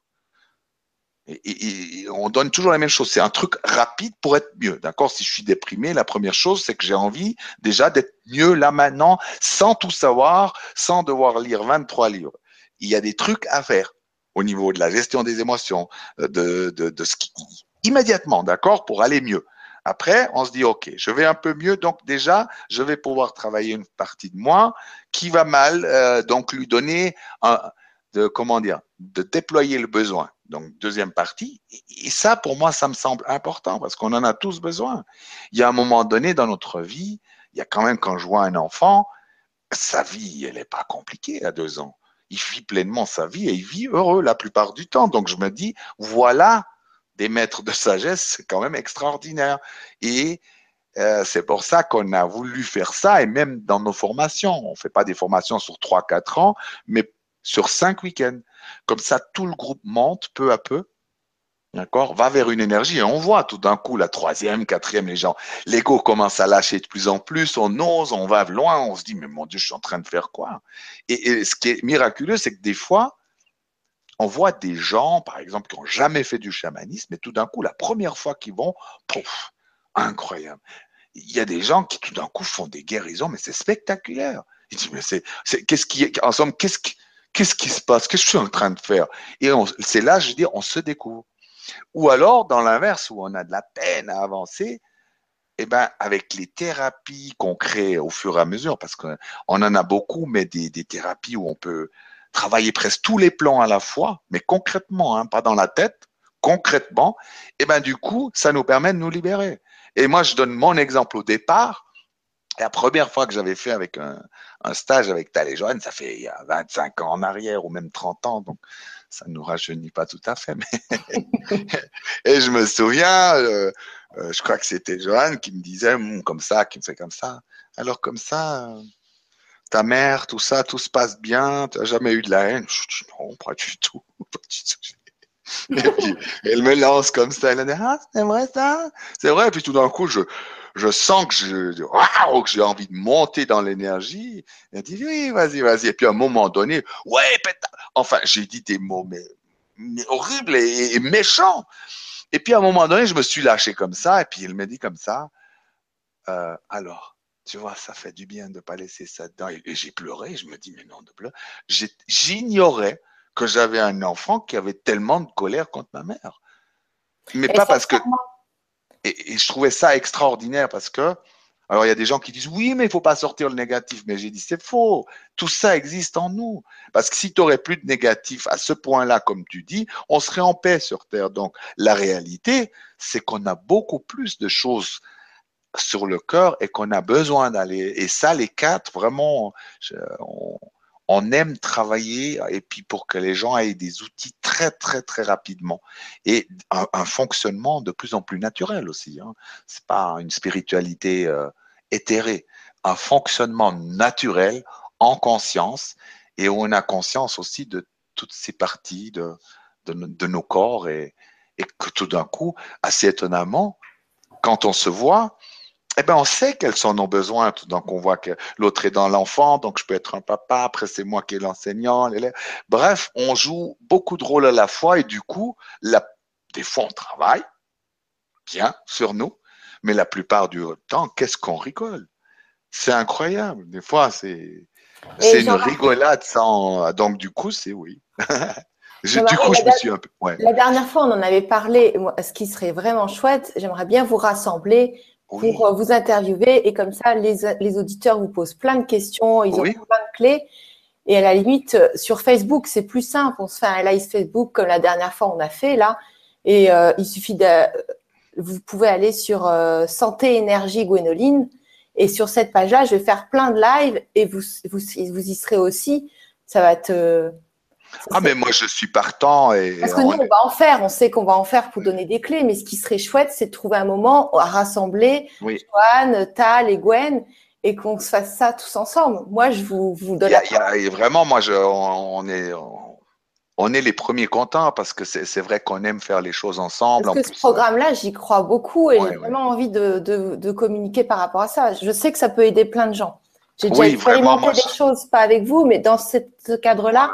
Et, on donne toujours la même chose. C'est un truc rapide pour être mieux. D'accord? Si je suis déprimé, la première chose, c'est que j'ai envie déjà d'être mieux là maintenant, sans tout savoir, sans devoir lire 23 livres. Il y a des trucs à faire au niveau de la gestion des émotions, de, de, de ce qui, immédiatement, d'accord, pour aller mieux. Après, on se dit, OK, je vais un peu mieux, donc déjà, je vais pouvoir travailler une partie de moi qui va mal, euh, donc lui donner de, comment dire, de déployer le besoin. Donc, deuxième partie. Et ça, pour moi, ça me semble important parce qu'on en a tous besoin. Il y a un moment donné dans notre vie, il y a quand même, quand je vois un enfant, sa vie, elle n'est pas compliquée à deux ans. Il vit pleinement sa vie et il vit heureux la plupart du temps. Donc, je me dis, voilà des maîtres de sagesse, c'est quand même extraordinaire. Et euh, c'est pour ça qu'on a voulu faire ça, et même dans nos formations, on ne fait pas des formations sur 3-4 ans, mais sur 5 week-ends. Comme ça, tout le groupe monte peu à peu, d'accord, va vers une énergie, et on voit tout d'un coup la troisième, quatrième, les gens, l'ego commence à lâcher de plus en plus, on ose, on va loin, on se dit, mais mon Dieu, je suis en train de faire quoi? Et, et ce qui est miraculeux, c'est que des fois, on voit des gens, par exemple, qui n'ont jamais fait du chamanisme, et tout d'un coup, la première fois qu'ils vont, pouf, incroyable. Il y a des gens qui tout d'un coup font des guérisons, mais c'est spectaculaire. Ils disent, mais c'est, qu'est-ce qui, en somme, qu'est-ce qui, qu'est-ce qui se passe? Qu'est-ce que je suis en train de faire? Et c'est là, je dis, on se découvre. Ou alors, dans l'inverse, où on a de la peine à avancer, eh ben, avec les thérapies qu'on crée au fur et à mesure, parce qu'on en a beaucoup, mais des, des thérapies où on peut travailler presque tous les plans à la fois, mais concrètement, hein, pas dans la tête, concrètement, et ben du coup, ça nous permet de nous libérer. Et moi, je donne mon exemple au départ. La première fois que j'avais fait avec un, stage avec Tal et Joanne, ça fait il y a 25 ans en arrière ou même 30 ans, donc ça ne nous rajeunit pas tout à fait. Mais et je me souviens, euh, euh, je crois que c'était Joanne qui me disait hum, comme ça, qui me fait comme ça. Alors comme ça, ta mère, tout ça, tout se passe bien, tu n'as jamais eu de la haine? Je dis non, pas du tout. Et puis, elle me lance comme ça, elle dit, ah, c'est vrai ça? C'est vrai, et puis tout d'un coup, je, je sens que je, que j'ai envie de monter dans l'énergie. Elle dit, oui, vas-y, vas-y. Et puis à un moment donné, ouais, enfin, j'ai dit des mots, mais, horribles et, méchants. Et puis à un moment donné, je me suis lâché comme ça, et puis elle m'a dit comme ça, euh, alors, tu vois, ça fait du bien de ne pas laisser ça dedans. Et, j'ai pleuré, je me dis, mais non, de pleurer. J'ignorais que j'avais un enfant qui avait tellement de colère contre ma mère. Mais pas parce que. Et, je trouvais ça extraordinaire parce que. Alors, il y a des gens qui disent oui, mais il faut pas sortir le négatif. Mais j'ai dit c'est faux. Tout ça existe en nous. Parce que si tu aurais plus de négatif à ce point-là, comme tu dis, on serait en paix sur Terre. Donc, la réalité, c'est qu'on a beaucoup plus de choses sur le cœur et qu'on a besoin d'aller. Et ça, les quatre, vraiment, on, aime travailler et puis pour que les gens aient des outils très, très, très rapidement et un, fonctionnement de plus en plus naturel aussi. Hein. C'est pas une spiritualité euh, éthérée, un fonctionnement naturel en conscience et où on a conscience aussi de toutes ces parties de, de, nos corps et, et que tout d'un coup, assez étonnamment, quand on se voit, eh ben, on sait quels sont nos besoins. Donc, on voit que l'autre est dans l'enfant, donc je peux être un papa, après c'est moi qui est l'enseignant. Bref, on joue beaucoup de rôles à la fois et du coup, la, des fois, on travaille bien sur nous, mais la plupart du temps, qu'est-ce qu'on rigole? C'est incroyable. Des fois, c'est une rigolade sans. Donc, du coup, c'est oui. du coup, je me suis un peu. La dernière fois, on en avait parlé. Ce qui serait vraiment chouette, j'aimerais bien vous rassembler pour euh, vous interviewer et comme ça, les, les, auditeurs vous posent plein de questions, ils ont plein de clés. Et à la limite, euh, sur Facebook, c'est plus simple. On se fait un live Facebook comme la dernière fois on a fait là. Et euh, il suffit de, vous pouvez aller sur Santé Énergie Gwénoline. Et sur cette page-là, je vais faire plein de lives et vous, vous, vous y serez aussi. Ça va être ah, mais moi, je suis partant. Et Parce que nous, on va en faire. On sait qu'on va en faire pour donner des clés. Mais ce qui serait chouette, c'est de trouver un moment à rassembler oui. Joanne, Tal et Gwen et qu'on se fasse ça tous ensemble. Moi, je vous, vous donne. Y a, vraiment, moi, je, on, est. On est les premiers contents parce que c'est vrai qu'on aime faire les choses ensemble. Parce que ce programme-là, j'y crois beaucoup et j'ai vraiment envie de, de, de, communiquer par rapport à ça. Je sais que ça peut aider plein de gens. J'ai déjà expérimenté des choses, pas avec vous, mais dans ce cadre-là,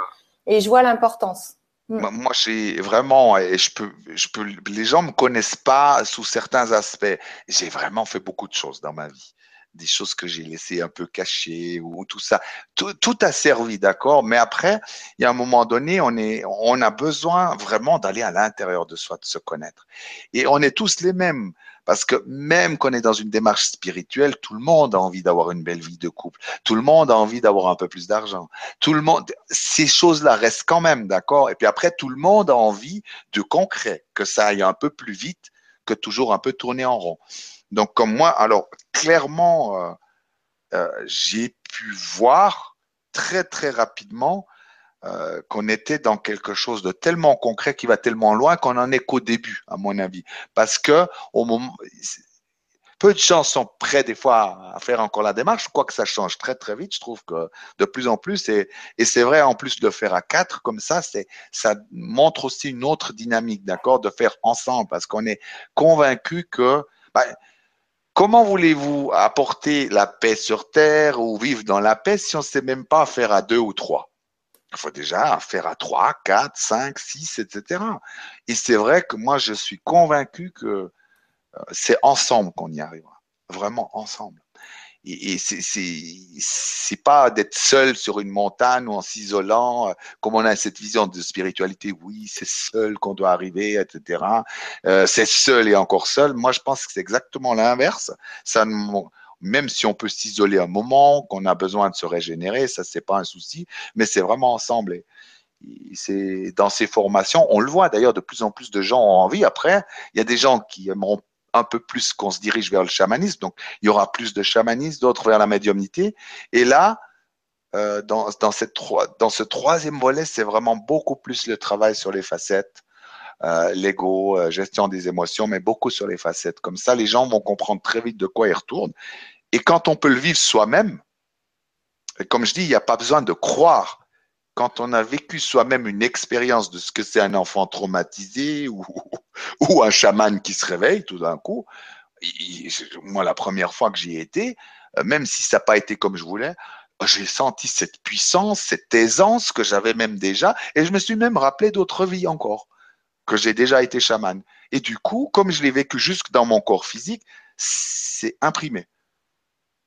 et je vois l'importance. Mm. Moi, j'ai vraiment, et je peux, je peux, les gens me connaissent pas sous certains aspects. J'ai vraiment fait beaucoup de choses dans ma vie, des choses que j'ai laissées un peu cachées ou, tout ça. Tout, tout a servi, d'accord? Mais après, il y a un moment donné, on est, on a besoin vraiment d'aller à l'intérieur de soi, de se connaître. Et on est tous les mêmes. Parce que même qu'on est dans une démarche spirituelle, tout le monde a envie d'avoir une belle vie de couple. Tout le monde a envie d'avoir un peu plus d'argent. Tout le monde, ces choses-là restent quand même, d'accord? Et puis après, tout le monde a envie de concret, que ça aille un peu plus vite que toujours un peu tourner en rond. Donc, comme moi, alors, clairement, euh, euh, j'ai pu voir très, très rapidement euh, qu'on était dans quelque chose de tellement concret qui va tellement loin qu'on en est qu'au début, à mon avis. Parce que peu de gens sont prêts des fois à faire encore la démarche, quoique ça change très très vite. Je trouve que de plus en plus, et, c'est vrai en plus de faire à quatre comme ça, ça montre aussi une autre dynamique, d'accord, de faire ensemble, parce qu'on est convaincu que bah, Comment voulez-vous apporter la paix sur Terre ou vivre dans la paix si on ne sait même pas faire à deux ou trois? Il faut déjà faire à 3, 4, 5, 6, etc. Et c'est vrai que moi, je suis convaincu que euh, c'est ensemble qu'on y arrivera. Vraiment ensemble. Et, et c'est pas d'être seul sur une montagne ou en s'isolant, euh, comme on a cette vision de spiritualité. Oui, c'est seul qu'on doit arriver, etc. Euh, c'est seul et encore seul. Moi, je pense que c'est exactement l'inverse. Ça même si on peut s'isoler un moment, qu'on a besoin de se régénérer, ça c'est pas un souci, mais c'est vraiment ensemble. C'est dans ces formations, on le voit d'ailleurs, de plus en plus de gens ont envie. Après, il y a des gens qui aimeront un peu plus qu'on se dirige vers le chamanisme, donc il y aura plus de chamanisme, d'autres vers la médiumnité. Et là, euh, dans, dans, cette, dans ce troisième volet, c'est vraiment beaucoup plus le travail sur les facettes, euh, l'ego, euh, gestion des émotions, mais beaucoup sur les facettes. Comme ça, les gens vont comprendre très vite de quoi ils retournent. Et quand on peut le vivre soi-même, comme je dis, il n'y a pas besoin de croire. Quand on a vécu soi-même une expérience de ce que c'est un enfant traumatisé ou, ou un chaman qui se réveille tout d'un coup, moi, la première fois que j'y ai été, euh, même si ça n'a pas été comme je voulais, j'ai senti cette puissance, cette aisance que j'avais même déjà, et je me suis même rappelé d'autres vies encore, que j'ai déjà été chaman. Et du coup, comme je l'ai vécu jusque dans mon corps physique, c'est imprimé.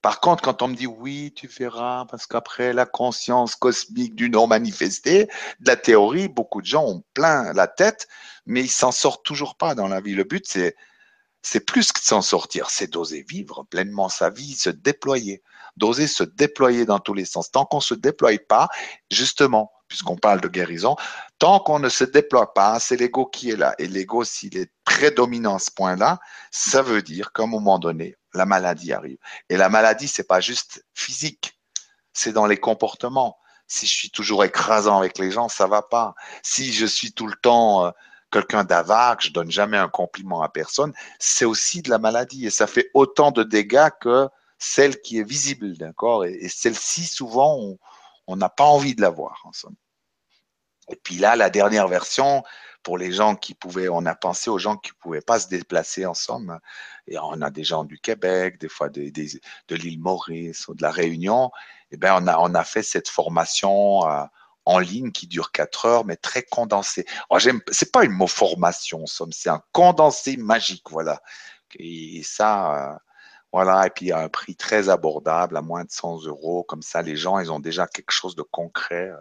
Par contre, quand on me dit oui, tu verras, parce qu'après la conscience cosmique du non manifesté, de la théorie, beaucoup de gens ont plein la tête, mais ils s'en sortent toujours pas dans la vie. Le but, c'est c'est plus que de s'en sortir, c'est d'oser vivre pleinement sa vie, se déployer, d'oser se déployer dans tous les sens. Tant qu'on se déploie pas, justement, puisqu'on parle de guérison, tant qu'on ne se déploie pas, c'est l'ego qui est là. Et l'ego, s'il est prédominant à ce point-là, ça veut dire qu'à un moment donné, la maladie arrive. Et la maladie, c'est pas juste physique, c'est dans les comportements. Si je suis toujours écrasant avec les gens, ça va pas. Si je suis tout le temps euh, quelqu'un d'avare, que je donne jamais un compliment à personne, c'est aussi de la maladie et ça fait autant de dégâts que celle qui est visible, d'accord? Et, celle-ci, souvent, n'a pas envie de la voir, en somme. Et puis là, la dernière version, pour les gens qui pouvaient, on a pensé aux gens qui pouvaient pas se déplacer en somme. Et on a des gens du Québec, des fois de, l'île Maurice de la Réunion. Et eh ben, on a, on a fait cette formation euh, en ligne qui dure quatre heures, mais très condensé. Oh, j'aime, c'est pas une mot formation, somme, c'est un condensé magique, voilà. Et ça, euh, voilà, et puis à un prix très abordable, à moins de 100 euros, comme ça, les gens, ils ont déjà quelque chose de concret. Euh.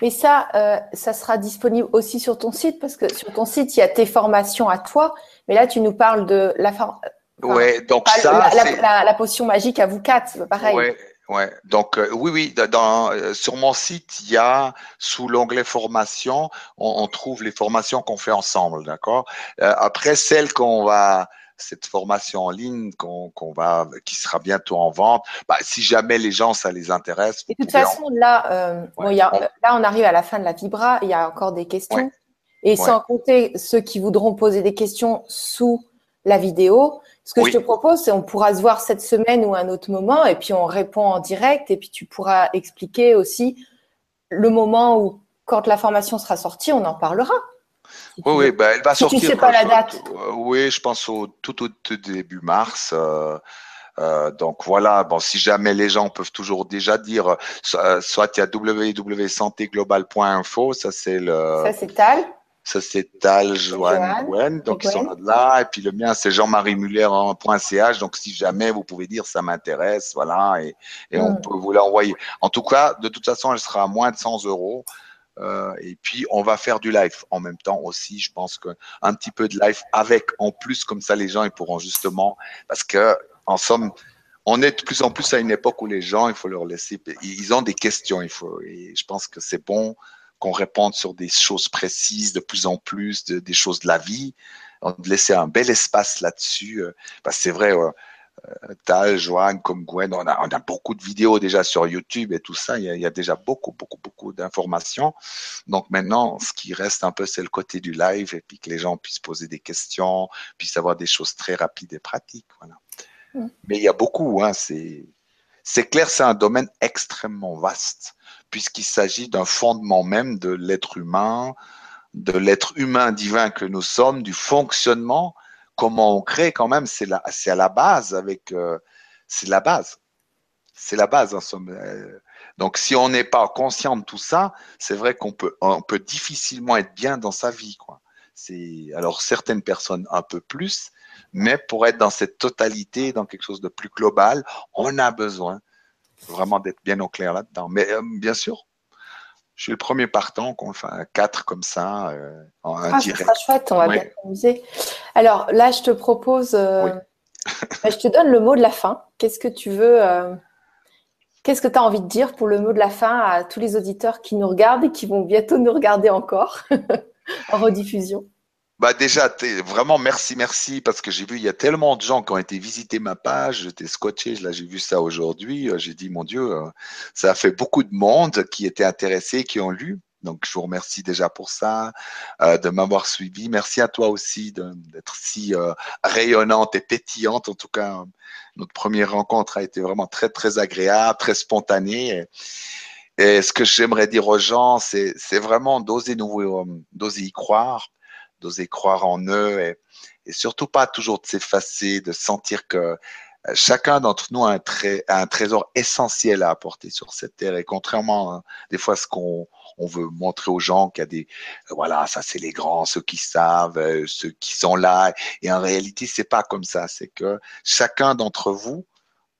Mais ça, euh, ça sera disponible aussi sur ton site, parce que sur ton site, il y a tes formations à toi, mais là, tu nous parles de la, ouais, donc ça, la, la, potion magique à vous quatre, pareil. Ouais. Ouais, donc euh, oui, oui, dans, euh, sur mon site, il y a sous l'onglet formation, on, on, trouve les formations qu'on fait ensemble, d'accord? Euh, après celle qu'on va, cette formation en ligne qu'on va, qui sera bientôt en vente, bah, si jamais les gens ça les intéresse. de toute façon, là, bon, y a, là, on arrive à la fin de la vibra, il y a encore des questions, et sans compter ceux qui voudront poser des questions sous la vidéo. Ce que je te propose, c'est on pourra se voir cette semaine ou un autre moment, et puis on répond en direct, et puis tu pourras expliquer aussi le moment où, quand la formation sera sortie, on en parlera. Oui, oui, bah, elle va sortir. Tu sais pas la date. Euh, oui, je pense au tout au début mars. Euh, euh, donc voilà, bon, si jamais les gens peuvent toujours déjà dire, soit il y a www.santéglobal.info, ça c'est le. Ça c'est Tal ça c'est Tal Joanne Gwen, donc ils sont là. Et puis le mien c'est Jean-Marie Muller.ch. Donc si jamais vous pouvez dire ça m'intéresse, voilà, et, et on hmm. peut vous l'envoyer. En tout cas, de toute façon, elle sera à moins de 100 euros. Euh, et puis on va faire du live en même temps aussi. Je pense que un petit peu de live avec en plus comme ça les gens ils pourront justement parce que en somme on est de plus en plus à une époque où les gens il faut leur laisser ils ont des questions il faut et je pense que c'est bon qu'on réponde sur des choses précises de plus en plus, de, des choses de la vie. On laisser un bel espace là-dessus. Euh, parce que c'est vrai, euh, Tal, Joanne, comme Gwen, on a, on a, beaucoup de vidéos déjà sur YouTube et tout ça. Il y a, il y a déjà beaucoup, beaucoup, beaucoup d'informations. Donc maintenant, ce qui reste un peu, c'est le côté du live et puis que les gens puissent poser des questions, puissent avoir des choses très rapides et pratiques. Voilà. Mais il y a beaucoup, hein, c'est clair, c'est un domaine extrêmement vaste puisqu'il s'agit d'un fondement même de l'être humain, de l'être humain divin que nous sommes, du fonctionnement, comment on crée quand même, c'est à la base avec, euh, c'est la base. C'est la base en somme. Euh. Donc si on n'est pas conscient de tout ça, c'est vrai qu'on peut, on peut difficilement être bien dans sa vie, quoi. C'est alors certaines personnes un peu plus, mais pour être dans cette totalité, dans quelque chose de plus global, on a besoin vraiment d'être bien au clair là-dedans. Mais euh, bien sûr, je suis le premier partant qu'on fait un 4 comme ça euh, en ah, direct. C'est chouette, on va bien s'amuser. Alors là, je te propose, euh, bah, je te donne le mot de la fin. Qu'est-ce que tu veux Qu'est-ce que tu as envie de dire pour le mot de la fin à tous les auditeurs qui nous regardent et qui vont bientôt nous regarder encore en rediffusion? Bah déjà, vraiment merci, merci, parce que j'ai vu, il y a tellement de gens qui ont été visiter ma page, j'étais scotché, là j'ai vu ça aujourd'hui, euh, j'ai dit, mon Dieu, euh, ça a fait beaucoup de monde qui étaient intéressés, qui ont lu, Donc, je vous remercie déjà pour ça, euh, de m'avoir suivi. Merci à toi aussi d'être si rayonnante et pétillante. En tout cas, notre première rencontre a été vraiment très, très agréable, très spontanée. Et, ce que j'aimerais dire aux gens, c'est vraiment d'oser d'oser y croire, d'oser croire en eux et, surtout pas toujours de s'effacer, de sentir que chacun d'entre nous a un, trésor essentiel à apporter sur cette terre. Et contrairement hein, des fois ce qu'on on veut montrer aux gens qu'il y a des, voilà, ça c'est les grands, ceux qui savent, euh, ceux qui sont là. Et en réalité, c'est pas comme ça. C'est que chacun d'entre vous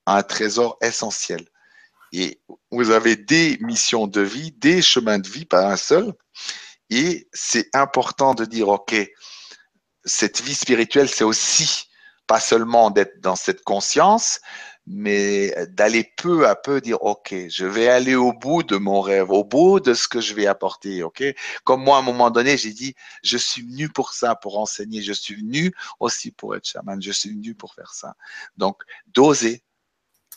a un trésor essentiel. Et vous avez des missions de vie, des chemins de vie, pas un seul. Et c'est important de dire, OK, cette vie spirituelle, c'est aussi pas seulement d'être dans cette conscience, mais d'aller peu à peu dire, OK, je vais aller au bout de mon rêve, au bout de ce que je vais apporter, OK? Comme moi, à un moment donné, j'ai dit, je suis venu pour ça, pour enseigner, je suis venu aussi pour être chaman, je suis venu pour faire ça. Donc, d'oser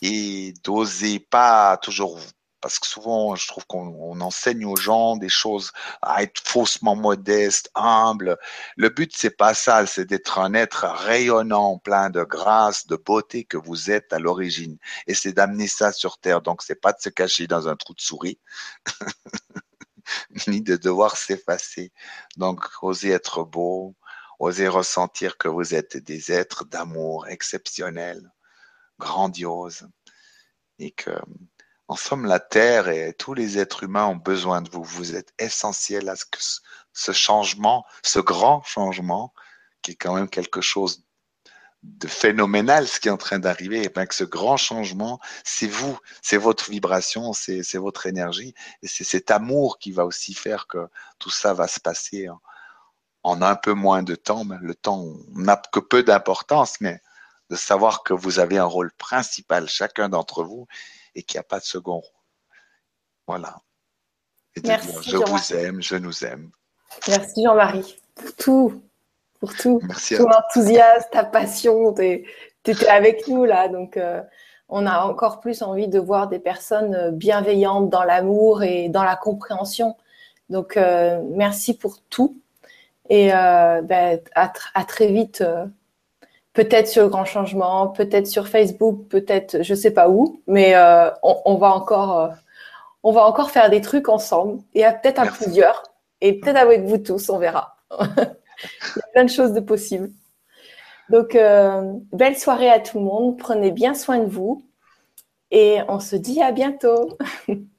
et d'oser pas toujours parce que souvent, je trouve qu'on enseigne aux gens des choses à être faussement modeste, humble. Le but, c'est pas ça, c'est d'être un être rayonnant, plein de grâce, de beauté que vous êtes à l'origine. Et c'est d'amener ça sur Terre. Donc, c'est pas de se cacher dans un trou de souris, ni de devoir s'effacer. Donc, oser être beau, oser ressentir que vous êtes des êtres d'amour exceptionnels, grandioses, et que en somme, la Terre et tous les êtres humains ont besoin de vous. Vous êtes essentiel à ce que ce changement, ce grand changement, qui est quand même quelque chose de phénoménal, ce qui est en train d'arriver, et bien que ce grand changement, c'est vous, c'est votre vibration, c'est votre énergie, et c'est cet amour qui va aussi faire que tout ça va se passer en, en un peu moins de temps. Mais le temps n'a que peu d'importance, mais de savoir que vous avez un rôle principal, chacun d'entre vous, et qu'il n'y a pas de second rôle. Voilà. Et Merci, je vous aime, je nous aime. Merci Jean-Marie pour tout, pour tout. Merci Ton enthousiasme, ta passion, tu étais avec nous là, donc euh, on a encore plus envie de voir des personnes bienveillantes dans l'amour et dans la compréhension. Donc euh, merci pour tout et euh, ben, à, à, très vite peut-être sur le grand changement, peut-être sur Facebook, peut-être je sais pas où, mais euh, on, va encore, euh, on va encore faire des trucs ensemble et peut-être à plusieurs et peut-être avec vous tous, on verra. Il y a plein de choses de possibles. Donc euh, belle soirée à tout le monde, prenez bien soin de vous et on se dit à bientôt.